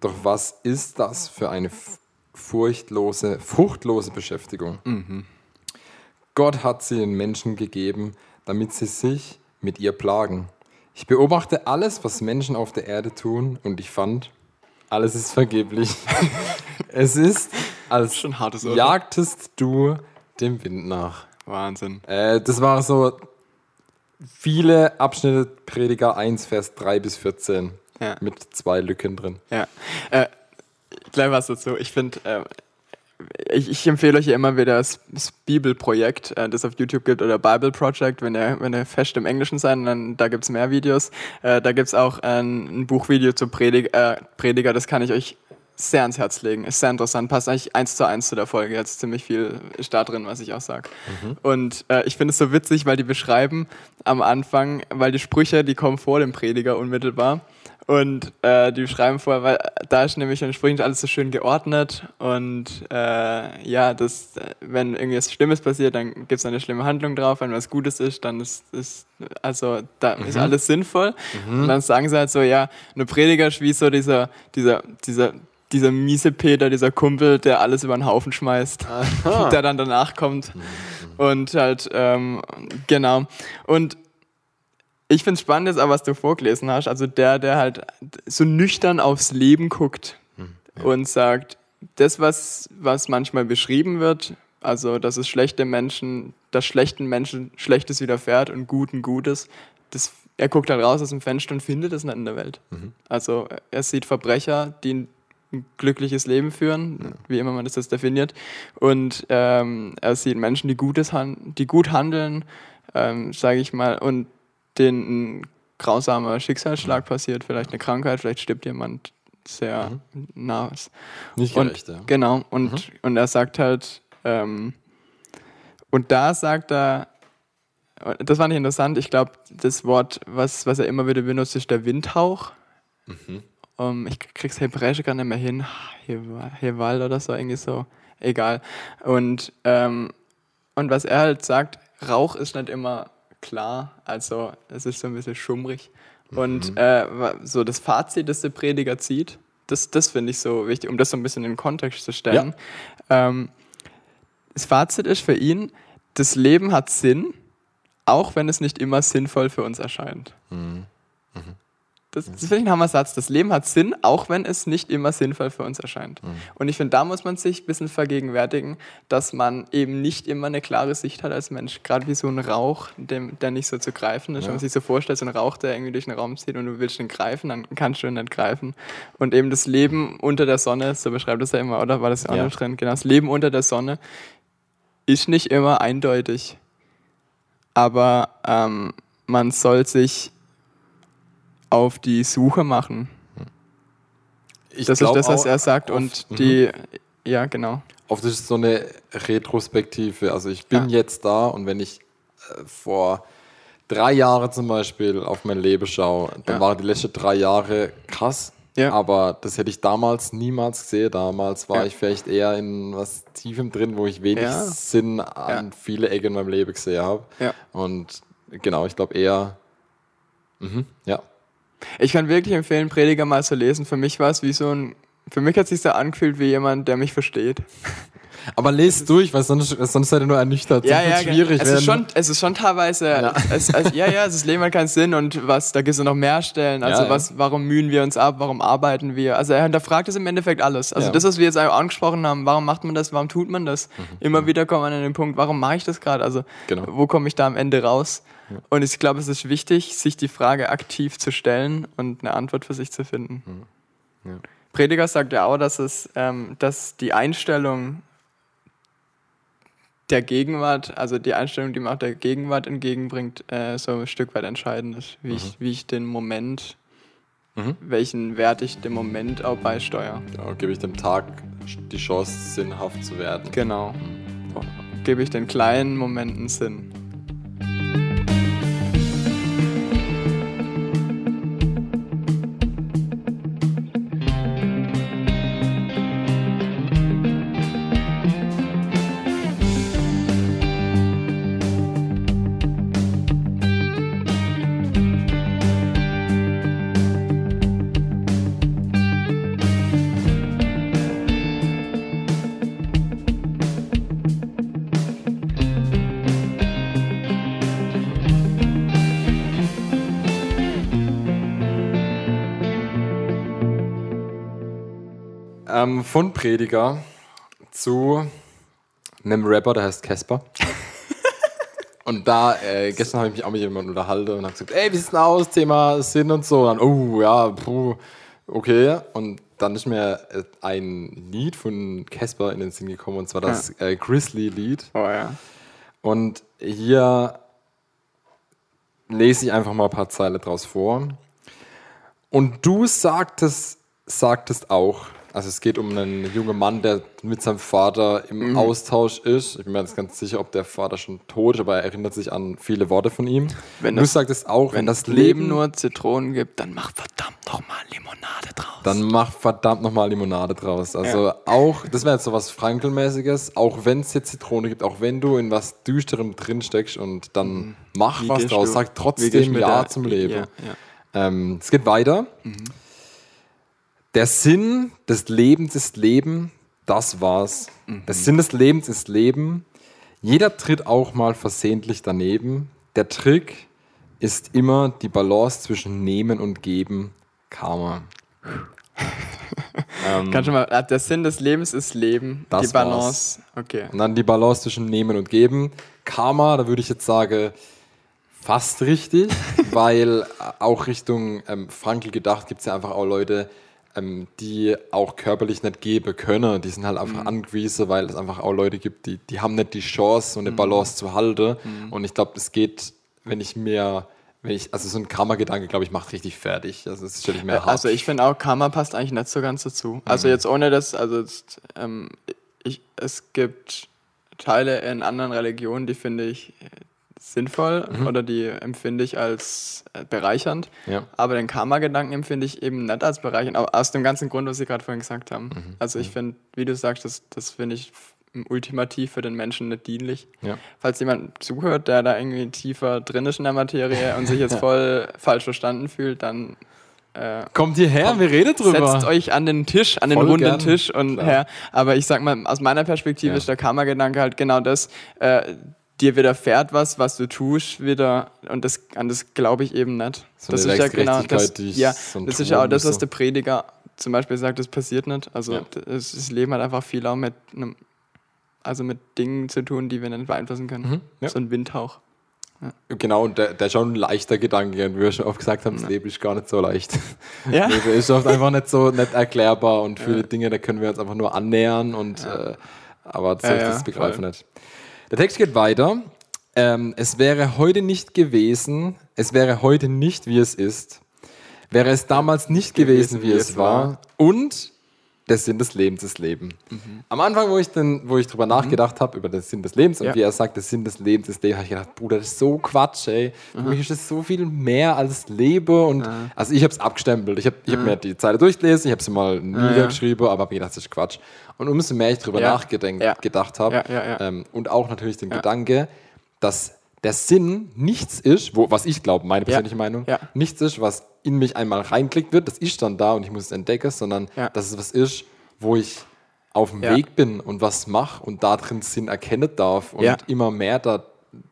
doch was ist das für eine furchtlose, fruchtlose Beschäftigung? Mhm. Gott hat sie den Menschen gegeben, damit sie sich mit ihr plagen. Ich beobachte alles, was Menschen auf der Erde tun, und ich fand, alles ist vergeblich. es ist, als Schon hartes jagtest du dem Wind nach. Wahnsinn. Äh, das war so viele Abschnitte Prediger 1, Vers 3 bis 14. Ja. Mit zwei Lücken drin. Ja. Äh, gleich was dazu. Ich finde, äh, ich, ich, empfehle euch ja immer wieder das, das Bibelprojekt, äh, das auf YouTube gibt, oder Bible Project, wenn ihr, wenn ihr fest im Englischen seid, dann da gibt es mehr Videos. Äh, da gibt es auch ein, ein, Buchvideo zu Predig, äh, Prediger, das kann ich euch sehr ans Herz legen. Ist sehr interessant, passt eigentlich eins zu eins zu der Folge. Jetzt ziemlich viel ist da drin, was ich auch sage. Mhm. Und äh, ich finde es so witzig, weil die beschreiben am Anfang, weil die Sprüche, die kommen vor dem Prediger unmittelbar. Und äh, die schreiben vor, weil da ist nämlich entsprechend alles so schön geordnet und äh, ja, das, wenn irgendwas Schlimmes passiert, dann gibt es eine schlimme Handlung drauf, wenn was Gutes ist, dann ist, ist also da mhm. ist alles sinnvoll. Mhm. Und dann sagen sie halt so, ja, eine Prediger ist wie so dieser, dieser, dieser, dieser miese Peter, dieser Kumpel, der alles über den Haufen schmeißt, Aha. der dann danach kommt. Mhm. Und halt, ähm, genau. Und ich finde es spannend, jetzt aber was du vorgelesen hast. Also der, der halt so nüchtern aufs Leben guckt hm, ja. und sagt, das, was, was manchmal beschrieben wird, also dass es schlechte Menschen, dass schlechten Menschen Schlechtes widerfährt und Guten Gutes, das, er guckt halt raus aus dem Fenster und findet es nicht in der Welt. Mhm. Also er sieht Verbrecher, die ein glückliches Leben führen, ja. wie immer man das jetzt definiert, und ähm, er sieht Menschen, die, Gutes die gut handeln, ähm, sage ich mal, und denen ein grausamer Schicksalsschlag passiert, vielleicht eine Krankheit, vielleicht stirbt jemand sehr mhm. nahes. Nicht gerecht, und, ja. Genau, und, mhm. und er sagt halt, ähm, und da sagt er, das fand ich interessant, ich glaube, das Wort, was, was er immer wieder benutzt, ist der Windhauch. Mhm. Um, ich krieg's Hebräische gar nicht mehr hin, Heval oder so, irgendwie so, egal. Und, ähm, und was er halt sagt, Rauch ist nicht immer klar. Also es ist so ein bisschen schummrig. Und mhm. äh, so das Fazit, das der Prediger zieht, das, das finde ich so wichtig, um das so ein bisschen in den Kontext zu stellen. Ja. Ähm, das Fazit ist für ihn, das Leben hat Sinn, auch wenn es nicht immer sinnvoll für uns erscheint. Mhm. Mhm. Das, das finde ich ein Hammer-Satz. Das Leben hat Sinn, auch wenn es nicht immer sinnvoll für uns erscheint. Mhm. Und ich finde, da muss man sich ein bisschen vergegenwärtigen, dass man eben nicht immer eine klare Sicht hat als Mensch. Gerade wie so ein Rauch, dem, der nicht so zu greifen ist. Ja. Wenn man sich so vorstellt, so ein Rauch, der irgendwie durch den Raum zieht und du willst ihn greifen, dann kannst du ihn nicht greifen. Und eben das Leben unter der Sonne, so beschreibt es ja immer, oder war das auch ja. noch drin? Genau, das Leben unter der Sonne ist nicht immer eindeutig. Aber ähm, man soll sich auf die Suche machen. Ich das ist das, was er sagt. und mhm. die, ja, genau. Oft ist es so eine Retrospektive. Also ich bin ja. jetzt da und wenn ich äh, vor drei Jahren zum Beispiel auf mein Leben schaue, dann ja. waren die letzten drei Jahre krass. Ja. Aber das hätte ich damals niemals gesehen. Damals war ja. ich vielleicht eher in was Tiefem drin, wo ich wenig ja. Sinn an viele Ecken in meinem Leben gesehen habe. Und genau, ich glaube eher, mhm, ja. Ich kann wirklich empfehlen, Prediger mal zu lesen. Für mich war es wie so ein, für mich hat es sich so angefühlt wie jemand, der mich versteht. Aber lest durch, weil sonst, sonst seid ihr nur ernüchtert. Ja, ja, schwierig. Es ist, schon, es ist schon teilweise, ja, es, es, ja, ja, das Leben hat keinen Sinn und was, da gibt es noch mehr Stellen. Also ja, was, warum mühen wir uns ab, warum arbeiten wir? Also er hinterfragt es im Endeffekt alles. Also das, was wir jetzt angesprochen haben, warum macht man das, warum tut man das? Mhm. Immer wieder kommt man an den Punkt, warum mache ich das gerade? Also genau. wo komme ich da am Ende raus? Und ich glaube, es ist wichtig, sich die Frage aktiv zu stellen und eine Antwort für sich zu finden. Mhm. Ja. Prediger sagt ja auch, dass, es, ähm, dass die Einstellung der Gegenwart, also die Einstellung, die man auch der Gegenwart entgegenbringt, äh, so ein Stück weit entscheidend ist, wie, mhm. ich, wie ich den Moment, mhm. welchen Wert ich dem Moment auch beisteuere. Ja, gebe ich dem Tag die Chance, sinnhaft zu werden. Genau. Gebe ich den kleinen Momenten Sinn. Ähm, von Prediger zu einem Rapper, der heißt Casper. und da, äh, gestern habe ich mich auch mit jemandem unterhalten und habe gesagt, ey, wie sieht's denn aus, Thema Sinn und so. Und dann, oh, ja, puh, okay. Und dann ist mir äh, ein Lied von Casper in den Sinn gekommen, und zwar das äh, Grizzly-Lied. Oh ja. Und hier lese ich einfach mal ein paar Zeile draus vor. Und du sagtest, sagtest auch, also es geht um einen jungen Mann, der mit seinem Vater im Mhm. Austausch ist. Ich bin mir jetzt ganz sicher, ob der Vater schon tot ist, aber er erinnert sich an viele Worte von ihm. Wenn du das- sagtest auch, wenn, Wenn das das Leben nur Zitronen gibt, dann mach verdammt nochmal Limonade draus. dann mach verdammt nochmal Limonade draus. Also Ja. auch, das wäre jetzt so was Frankelmäßiges, auch wenn es jetzt Zitrone gibt, auch wenn du in was Düsterem drin steckst und dann mach Mhm. Wie was draus, du- sag trotzdem Ja zum Leben. Ja, ja. Ähm, es geht weiter. Mhm. Der Sinn des Lebens ist Leben, das war's. Mhm. Der Sinn des Lebens ist Leben. Jeder tritt auch mal versehentlich daneben. Der Trick ist immer die Balance zwischen Nehmen und Geben. Karma. ähm, Kannst du mal, ah, der Sinn des Lebens ist Leben. Die Balance. Okay. und dann die Balance zwischen Nehmen und Geben. Karma, da würde ich jetzt sagen, fast richtig, weil auch Richtung ähm, Frankl gedacht gibt es ja einfach auch Leute, ähm, die auch körperlich nicht geben können. Die sind halt einfach angewiesen, weil es einfach auch Leute gibt, die, die haben nicht die Chance, so eine Balance zu halten. Und ich glaube, es geht, wenn ich mir, wenn ich, also so ein Karma-Gedanke, glaube ich, macht richtig fertig. Also das stelle ich mir hart. Also ich finde auch, Karma passt eigentlich nicht so ganz dazu. Also jetzt ohne das, also jetzt, ähm, ich, es gibt Teile in anderen Religionen, die finde ich sinnvoll oder die empfinde ich als äh, bereichernd. Ja. Aber den Karma-Gedanken empfinde ich eben nicht als bereichernd, aber aus dem ganzen Grund, was Sie gerade vorhin gesagt haben. Mhm. Also ich finde, wie du sagst, das, das finde ich ultimativ für den Menschen nicht dienlich. Ja. Falls jemand zuhört, der da irgendwie tiefer drin ist in der Materie und sich jetzt voll falsch verstanden fühlt, dann äh, Kommt hierher, wir reden drüber. setzt euch an den Tisch, an den Voll runden gern, Tisch und klar. her. Aber ich sag mal, aus meiner Perspektive Ja. ist der Karma-Gedanke halt genau das, äh, dir widerfährt was, was du tust, wieder, und das, an das glaube ich eben nicht. So das ist ja genau das, ja, so das ist ja auch das, was der Prediger zum Beispiel sagt, das passiert nicht. Also Ja. das, das Leben hat einfach viel auch mit einem, also mit Dingen zu tun, die wir nicht beeinflussen können. Mhm, ja. So ein Windhauch. Genau, und der, der ist schon ein leichter Gedanke, wie wir schon oft gesagt haben, das Leben ist gar nicht so leicht. Ja? Das Leben ist oft einfach nicht so nicht erklärbar und viele Dinge, da können wir uns einfach nur annähern und äh, aber Ja, ja, das begreifen nicht. Der Text geht weiter. Ähm, es wäre heute nicht gewesen, es wäre heute nicht, wie es ist, wäre es damals nicht gewesen, wie, es war. Und der Sinn des Lebens ist Leben. Am Anfang, wo ich, dann, wo ich drüber nachgedacht habe, über den Sinn des Lebens und Ja. wie er sagt, der Sinn des Lebens ist Leben, habe ich gedacht, Bruder, das ist so Quatsch, ey. Für mich ist das so viel mehr als Leben. Und also ich habe es abgestempelt. Ich habe ich hab mir die Zeile durchgelesen, ich habe sie mal niedergeschrieben, aber habe gedacht, das ist Quatsch. Und umso mehr ich drüber Ja. nachgedenkt, Ja. gedacht habe, Ja, ja, ja. Ähm, und auch natürlich den Gedanke, dass der Sinn nichts ist, wo, was ich glaube, meine persönliche Meinung, Ja. nichts ist, was in mich einmal reinklickt wird, das ist dann da und ich muss es entdecken, sondern Ja. dass es was ist, wo ich auf dem Ja. Weg bin und was mache und da drin Sinn erkennen darf und Ja. immer mehr da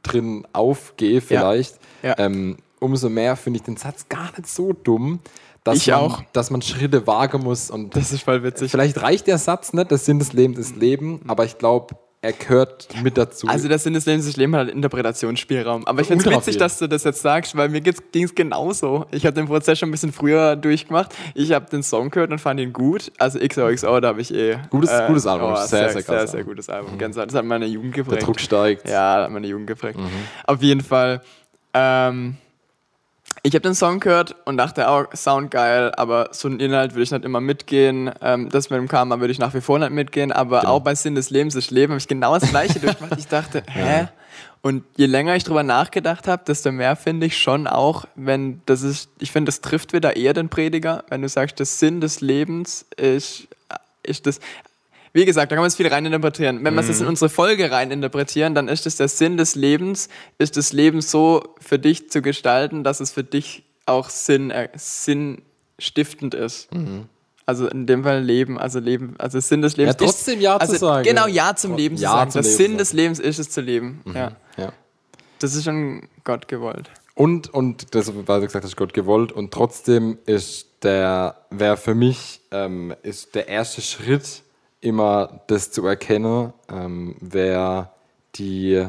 drin aufgehe vielleicht, Ja. Ähm, umso mehr finde ich den Satz gar nicht so dumm, dass, Ich man, auch. dass man Schritte wagen muss und Das ist voll witzig. vielleicht reicht der Satz nicht, der Sinn des Lebens ist Leben, aber ich glaube, er gehört mit dazu. Also der Sinn des Lebens, das Leben hat halt Interpretationsspielraum. Aber ich finde es witzig, viel. dass du das jetzt sagst, weil mir ging es genauso. Ich habe den Prozess schon ein bisschen früher durchgemacht. Ich habe den Song gehört und fand ihn gut. Also XOXO, da habe ich eh... Gutes- gutes Album. Oh, Sehr, sehr, sehr sehr, sehr, gutes Album. Ganz, das hat meine Jugend der geprägt. Druck steigt. Ja, das hat meine Jugend geprägt. Auf jeden Fall. Ähm, Ich habe den Song gehört und dachte auch, Sound geil, aber so einen Inhalt würde ich nicht immer mitgehen. Ähm, das mit dem Karma würde ich nach wie vor nicht mitgehen, aber Genau. auch bei Sinn des Lebens ist Leben habe ich genau das gleiche durchgemacht. Ich dachte, hä? Und je länger ich drüber nachgedacht habe, desto mehr finde ich schon auch, wenn das ist, ich finde, das trifft wieder eher den Prediger, wenn du sagst, der Sinn des Lebens ist, ist das, wie gesagt, da kann man es viel reininterpretieren. Wenn wir es jetzt in Mhm. unsere Folge reininterpretieren, dann ist es der Sinn des Lebens, ist das Leben so für dich zu gestalten, dass es für dich auch Sinn, äh, sinnstiftend ist. Mhm. Also in dem Fall Leben, also Leben, also Sinn des Lebens. Ja, trotzdem ist, Ja zu also sagen. Genau, Ja zum Leben zu Ja sagen. zum Der Sinn sagen. des Lebens ist es zu leben. Ja. Ja. Das ist schon Gott gewollt. Und, und das, weil du gesagt hast, Gott gewollt. Und trotzdem ist der, wäre für mich, ähm, ist der erste Schritt immer das zu erkennen, ähm, wäre die,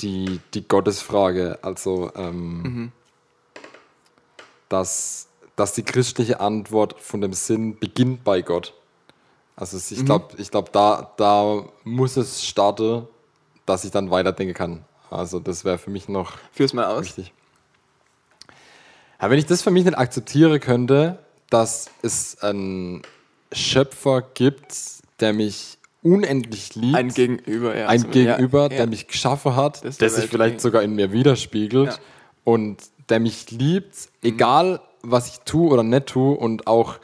die, die Gottesfrage. Also, ähm, dass, dass die christliche Antwort von dem Sinn beginnt bei Gott. Also ich glaube, ich glaub, da, da muss es starten, dass ich dann weiterdenken kann. Also das wäre für mich noch Führ's mal aus. Richtig. Ja, wenn ich das für mich nicht akzeptieren könnte, dass es einen Schöpfer gibt, der mich unendlich liebt, Ein Gegenüber, ja. ein Gegenüber, ja, der ja. mich geschaffen hat, Das der der sich vielleicht sogar in mir widerspiegelt Ja. und der mich liebt, egal was ich tue oder nicht tue und auch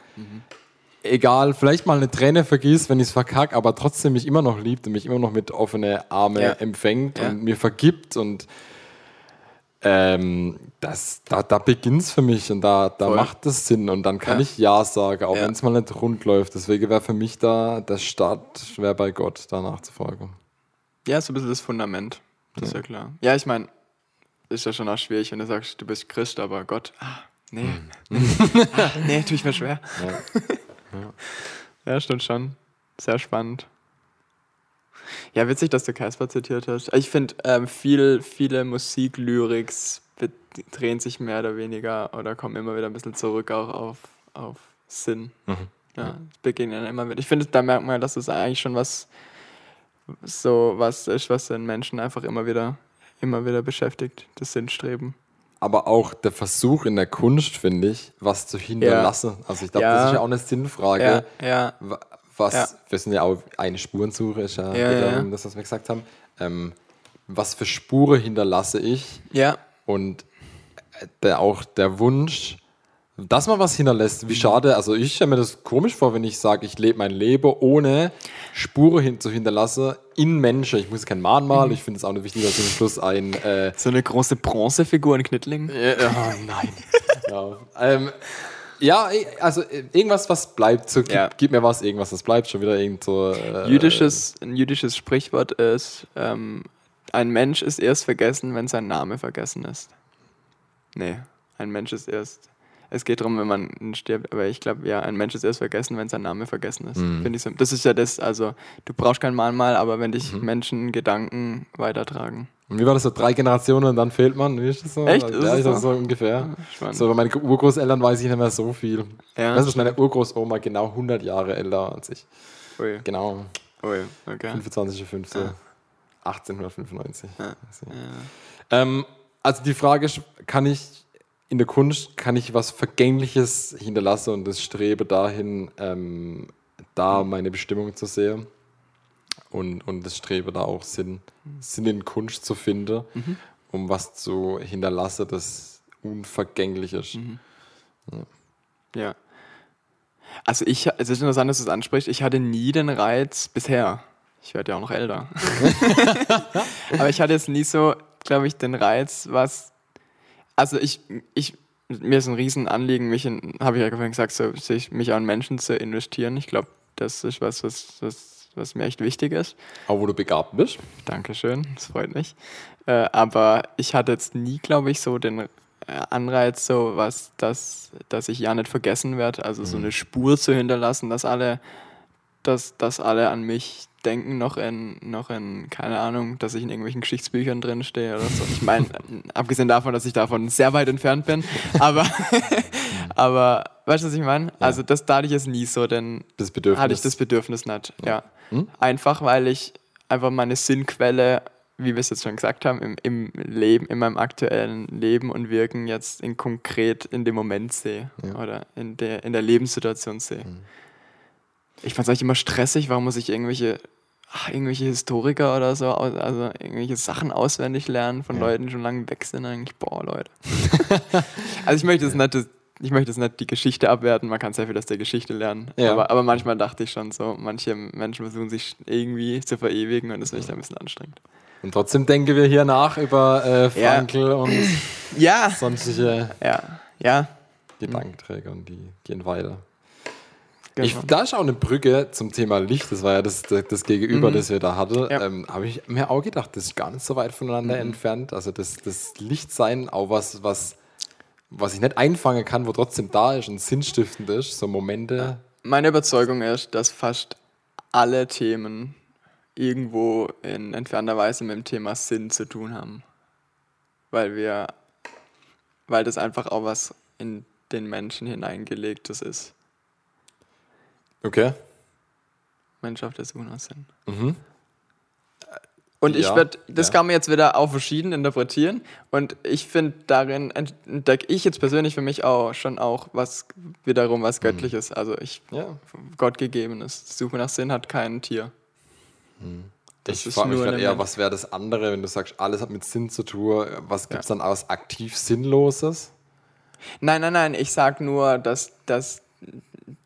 egal, vielleicht mal eine Träne vergießt, wenn ich es verkacke, aber trotzdem mich immer noch liebt und mich immer noch mit offenen Arme Ja. empfängt und mir vergibt und ähm, das, da, da beginnt es für mich und da, da Voll. macht es Sinn und dann kann Ja. ich Ja sagen, auch Ja. wenn es mal nicht rund läuft. Deswegen wäre für mich da der Start, wäre bei Gott danach zu folgen. Ja, so ein bisschen das Fundament. Das ist ja klar. Ja, ich meine, ist ja schon auch schwierig, wenn du sagst, du bist Christ, aber Gott, ah, nee. ah, nee, tue ich mir schwer. Ja. stimmt schon. Sehr spannend. Ja, witzig, dass du Casper zitiert hast. Ich finde, ähm, viel, viele Musiklyrics drehen sich mehr oder weniger oder kommen immer wieder ein bisschen zurück auch auf, auf Sinn. Ja, es begegnen immer wieder. Ich finde, da merkt man, dass es eigentlich schon was so was ist, was den Menschen einfach immer wieder, immer wieder beschäftigt, das Sinnstreben. Aber auch der Versuch in der Kunst, finde ich, was zu hinterlassen. Also ich glaube, Ja. das ist ja auch eine Sinnfrage. Ja, ja. Was, Ja. wir sind ja auch eine Spurensuche, ist ja, Ja, geht ja, das, was wir gesagt haben. Ähm, was für Spuren hinterlasse ich? Ja, Und äh, der, auch der Wunsch, dass man was hinterlässt. Wie schade, also ich stelle mir das komisch vor, wenn ich sage, ich lebe mein Leben ohne Spuren hin zu hinterlassen in Menschen. Ich muss kein Mahnmal, Mhm. ich finde es auch nicht wichtig, dass am Schluss ein äh, so eine große Bronzefigur in Knittling. ja, oh nein. ja. Ähm, ja, also äh, irgendwas, was bleibt. So, gib, Ja. gib mir was, irgendwas, das bleibt. Schon wieder irgend so. Äh, Jüdisches, ein jüdisches Sprichwort ist, ähm, ein Mensch ist erst vergessen, wenn sein Name vergessen ist. Nee, ein Mensch ist erst. Es geht darum, wenn man stirbt, aber ich glaube, ja, ein Mensch ist erst vergessen, wenn sein Name vergessen ist. Mhm. Finde ich so. Das ist ja das, also du brauchst kein Mahnmal, aber wenn dich Menschen Gedanken weitertragen. Und wie war das so? Drei Generationen und dann fehlt man? Wie ist das so? Echt? Ja, Ist es ist das so? so ungefähr. Spannend. So, bei meinen Urgroßeltern weiß ich nicht mehr so viel. Ja. Das ist meine Urgroßoma genau 100 Jahre älter als ich. Ui, Genau, ui, okay. 25.05. 1895. Ja. Also, ähm, also die Frage ist, kann ich in der Kunst, kann ich was Vergängliches hinterlassen und das strebe dahin, ähm, da meine Bestimmung zu sehen und, und das strebe da auch Sinn, Sinn in Kunst zu finden, um was zu hinterlassen, das unvergänglich ist. Ja. Also ich, es ist interessant, dass du es ansprichst, ich hatte nie den Reiz bisher. Ich werde ja auch noch älter. Aber ich hatte jetzt nie so, glaube ich, den Reiz, was. Also ich, ich, mir ist ein Riesenanliegen, mich in, habe ich ja vorhin gesagt, so, sich, mich an Menschen zu investieren. Ich glaube, das ist was, was, was, was mir echt wichtig ist. Auch wo du begabt bist. Dankeschön, das freut mich. Äh, aber ich hatte jetzt nie, glaube ich, so den äh, Anreiz, so was, dass, dass ich ja nicht vergessen werde, also so eine Spur zu hinterlassen, dass alle, dass, dass alle an mich denken, noch in, noch in, keine Ahnung, dass ich in irgendwelchen Geschichtsbüchern drin stehe oder so. Ich meine, abgesehen davon, dass ich davon sehr weit entfernt bin, aber, aber weißt du, was ich meine? Also das da hatte ich jetzt nie so, denn Das Bedürfnis. hatte ich das Bedürfnis nicht. Ja. Hm? Einfach weil ich einfach meine Sinnquelle wie wir es jetzt schon gesagt haben, im, im Leben, in meinem aktuellen Leben und Wirken jetzt in konkret in dem Moment sehe Ja. oder in der, in der Lebenssituation sehe. Mhm. Ich fand es eigentlich immer stressig, warum muss ich irgendwelche, ach, irgendwelche Historiker oder so, also irgendwelche Sachen auswendig lernen von Ja. Leuten, die schon lange weg sind, eigentlich, boah, Leute. also ich möchte es nicht, das- ich möchte jetzt nicht die Geschichte abwerten, man kann sehr viel aus der Geschichte lernen. Ja. Aber, aber manchmal dachte ich schon so, manche Menschen versuchen sich irgendwie zu verewigen und das finde ich dann ein bisschen anstrengend. Und trotzdem denken wir hier nach über äh, Ja. Frankl und Ja. sonstige Ja, ja. Gedankenträger und die gehen weiter. Genau. Ich, da ist auch eine Brücke zum Thema Licht, das war ja das, das, das Gegenüber, Mhm. das wir da hatten. Ja. Ähm, Habe ich mir auch gedacht, das ist gar nicht so weit voneinander Mhm. entfernt. Also das, das Lichtsein, auch was, was, was ich nicht einfangen kann, wo trotzdem da ist und sinnstiftend ist, so Momente. Meine Überzeugung ist, dass fast alle Themen irgendwo in entfernter Weise mit dem Thema Sinn zu tun haben. Weil wir, weil das einfach auch was in den Menschen hineingelegtes ist. Okay. Mensch auf der Suche nach Sinn. Mhm. Und ich Ja, werd, das ja. kann man jetzt wieder auch verschieden interpretieren. Und ich finde, darin entdecke ich jetzt persönlich für mich auch schon auch was wiederum was Göttliches. Also ich Ja. Gott gegebenes. Suche nach Sinn hat kein Tier. Das ich frage mich gerade eher, was wäre das andere, wenn du sagst, alles hat mit Sinn zu tun. Was gibt es dann aus aktiv Sinnloses? Nein, nein, nein, ich sag nur, dass, dass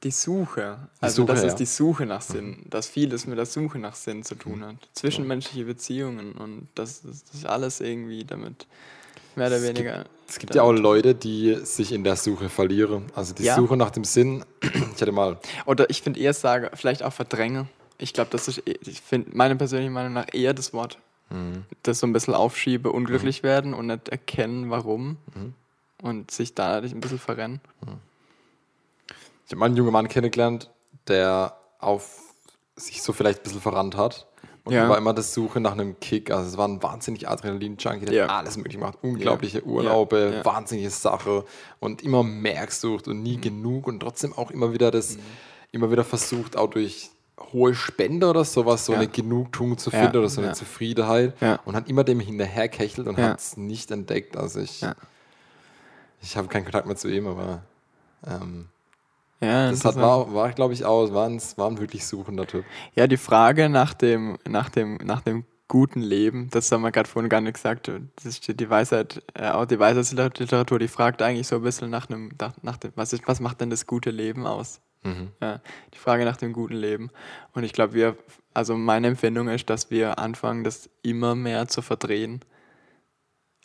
die Suche, also Suche, dass es ja. die Suche nach Sinn, dass vieles mit der Suche nach Sinn zu tun hat. Zwischenmenschliche Beziehungen und das, das ist alles irgendwie damit mehr oder weniger. Es gibt ja auch Leute, die sich in der Suche verlieren. Also die Ja. Suche nach dem Sinn. Ich hatte mal Oder ich finde eher sage, vielleicht auch verdränge. Ich glaube, das ist, ich finde meiner persönlichen Meinung nach eher das Wort, Mhm. das so ein bisschen aufschiebe, unglücklich werden und nicht erkennen, warum Mhm. und sich da natürlich ein bisschen verrennen. Ich habe mal einen jungen Mann kennengelernt, der auf sich so vielleicht ein bisschen verrannt hat. Und Ja. war immer das Suche nach einem Kick. Also es war ein wahnsinnig Adrenalin-Junkie, der Ja. hat alles möglich gemacht. Unglaubliche Ja. Urlaube, Ja. wahnsinnige Sache und immer mehr gesucht und Mhm. nie genug und trotzdem auch immer wieder das, immer wieder versucht, auch durch hohe Spende oder sowas, so eine Genugtuung zu finden oder so eine. Zufriedenheit und hat immer dem hinterherkechelt und hat es nicht entdeckt. Also ich, ich habe keinen Kontakt mehr zu ihm, aber ähm, Ja, das hat, war, war glaube ich, auch, war ein, war ein wirklich suchender Typ. Ja, die Frage nach dem, nach dem, nach dem guten Leben, das haben wir gerade vorhin gar nicht gesagt, das steht die Weisheit, äh, auch die Weisheitsliteratur, die fragt eigentlich so ein bisschen nach einem, nach, nach dem, was, ist, was macht denn das gute Leben aus? Mhm. Ja, die Frage nach dem guten Leben. Und ich glaube, wir, also meine Empfindung ist, dass wir anfangen, das immer mehr zu verdrehen.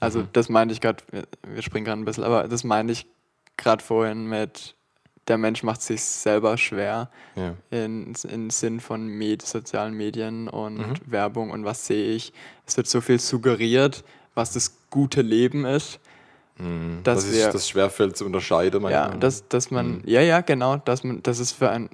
Also das meinte ich gerade, wir springen gerade ein bisschen, aber das meinte ich gerade vorhin mit, der Mensch macht sich selber schwer Ja. in, im Sinn von Med sozialen Medien und Mhm. Werbung und was sehe ich. Es wird so viel suggeriert, was das gute Leben ist. Mhm. Dass das wir- ist das schwerfällt zu unterscheiden. Ja, dass, dass man, Mhm. ja, ja, genau, dass man, das ist für ein,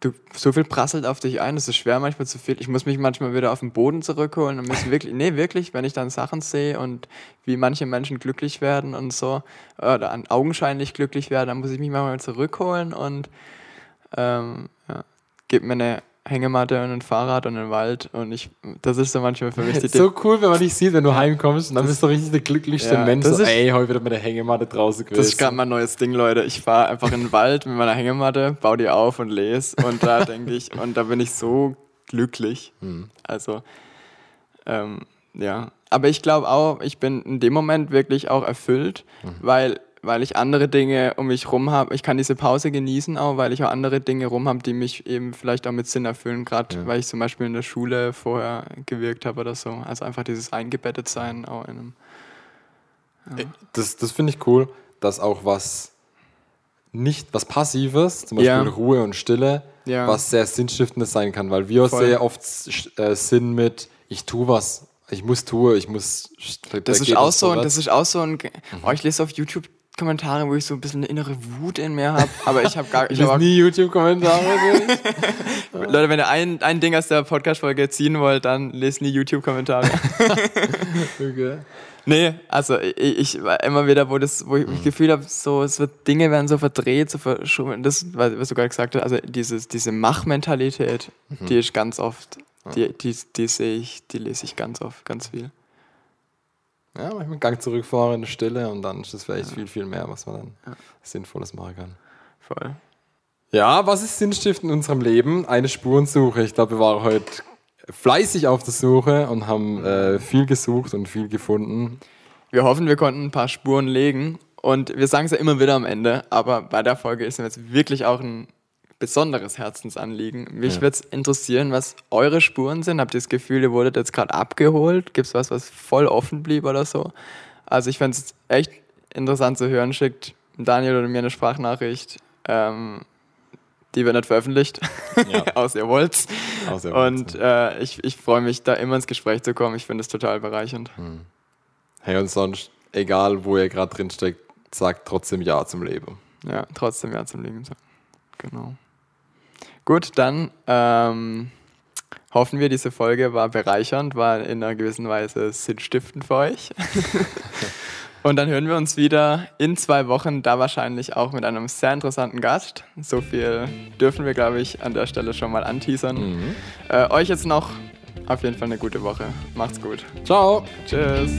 du, so viel prasselt auf dich ein, das ist schwer manchmal zu viel. Ich muss mich manchmal wieder auf den Boden zurückholen und muss wirklich, nee, wirklich, wenn ich dann Sachen sehe und wie manche Menschen glücklich werden und so, oder an, augenscheinlich glücklich werden, dann muss ich mich manchmal zurückholen und ähm, ja, gib mir eine Hängematte und ein Fahrrad und einen Wald und ich, das ist so manchmal für mich die so cool, wenn man dich sieht, wenn du heimkommst und dann bist du richtig der glücklichste Ja, Mensch. das So, ist- ey, heute wieder mit der Hängematte draußen gewesen. Das ist gerade mein neues Ding, Leute. Ich fahre einfach in den Wald mit meiner Hängematte, baue die auf und lese. Und da denke ich, und da bin ich so glücklich. Mhm. Also, ähm, ja. Aber ich glaube auch, ich bin in dem Moment wirklich auch erfüllt, Mhm. weil, weil ich andere Dinge um mich rum habe. Ich kann diese Pause genießen auch, weil ich auch andere Dinge rum habe, die mich eben vielleicht auch mit Sinn erfüllen. Gerade Ja. weil ich zum Beispiel in der Schule vorher gewirkt habe oder so. Also einfach dieses eingebettet sein auch in einem. Das, das finde ich cool, dass auch was nicht was Passives, zum Beispiel Ja. Ruhe und Stille, Ja. was sehr Sinnstiftendes sein kann, weil wir Voll. sehr oft äh, Sinn mit, ich tue was, ich muss tue, ich muss. da Das ist auch so, das ist auch so ein. Oh, ich lese auf YouTube Kommentare, wo ich so ein bisschen eine innere Wut in mir habe, aber ich habe gar Ich ich hab nie YouTube-Kommentare. Leute, wenn ihr ein, ein Ding aus der Podcast-Folge ziehen wollt, dann lest nie YouTube-Kommentare. okay. nee, also ich, ich war immer wieder, wo das, wo ich Mhm. das Gefühl habe, so, es wird, Dinge werden so verdreht, so verschoben. Das, was was du gerade gesagt hast, also dieses, diese Machmentalität, Mhm. die ist ganz oft, die, die, die sehe ich, die lese ich ganz oft, ganz viel. Ja, manchmal einen Gang zurückfahren in der Stille und dann ist das vielleicht viel, viel mehr, was man dann Ja. Sinnvolles machen kann. Voll. Ja, was ist sinnstiftend in unserem Leben? Eine Spurensuche. Ich glaube, wir waren heute fleißig auf der Suche und haben äh, viel gesucht und viel gefunden. Wir hoffen, wir konnten ein paar Spuren legen und wir sagen es ja immer wieder am Ende, aber bei der Folge ist jetzt wirklich auch ein besonderes Herzensanliegen. Mich Ja. würde es interessieren, was eure Spuren sind. Habt ihr das Gefühl, ihr wurdet jetzt gerade abgeholt? Gibt es was, was voll offen blieb oder so? Also ich fände es echt interessant zu hören. Schickt Daniel oder mir eine Sprachnachricht, ähm, die wird nicht veröffentlicht, Ja. außer ihr wollt's. Außer Und äh, ich, ich freue mich, da immer ins Gespräch zu kommen. Ich finde es total bereichernd. hey, und sonst, egal wo ihr gerade drin steckt, sagt trotzdem Ja zum Leben. Ja, trotzdem ja zum sagen. Genau. Gut, dann ähm, hoffen wir, diese Folge war bereichernd, war in einer gewissen Weise sinnstiftend für euch. Und dann hören wir uns wieder in zwei Wochen, da wahrscheinlich auch mit einem sehr interessanten Gast. So viel dürfen wir, glaube ich, an der Stelle schon mal anteasern. Äh, euch jetzt noch auf jeden Fall eine gute Woche. Macht's gut. Ciao! Tschüss.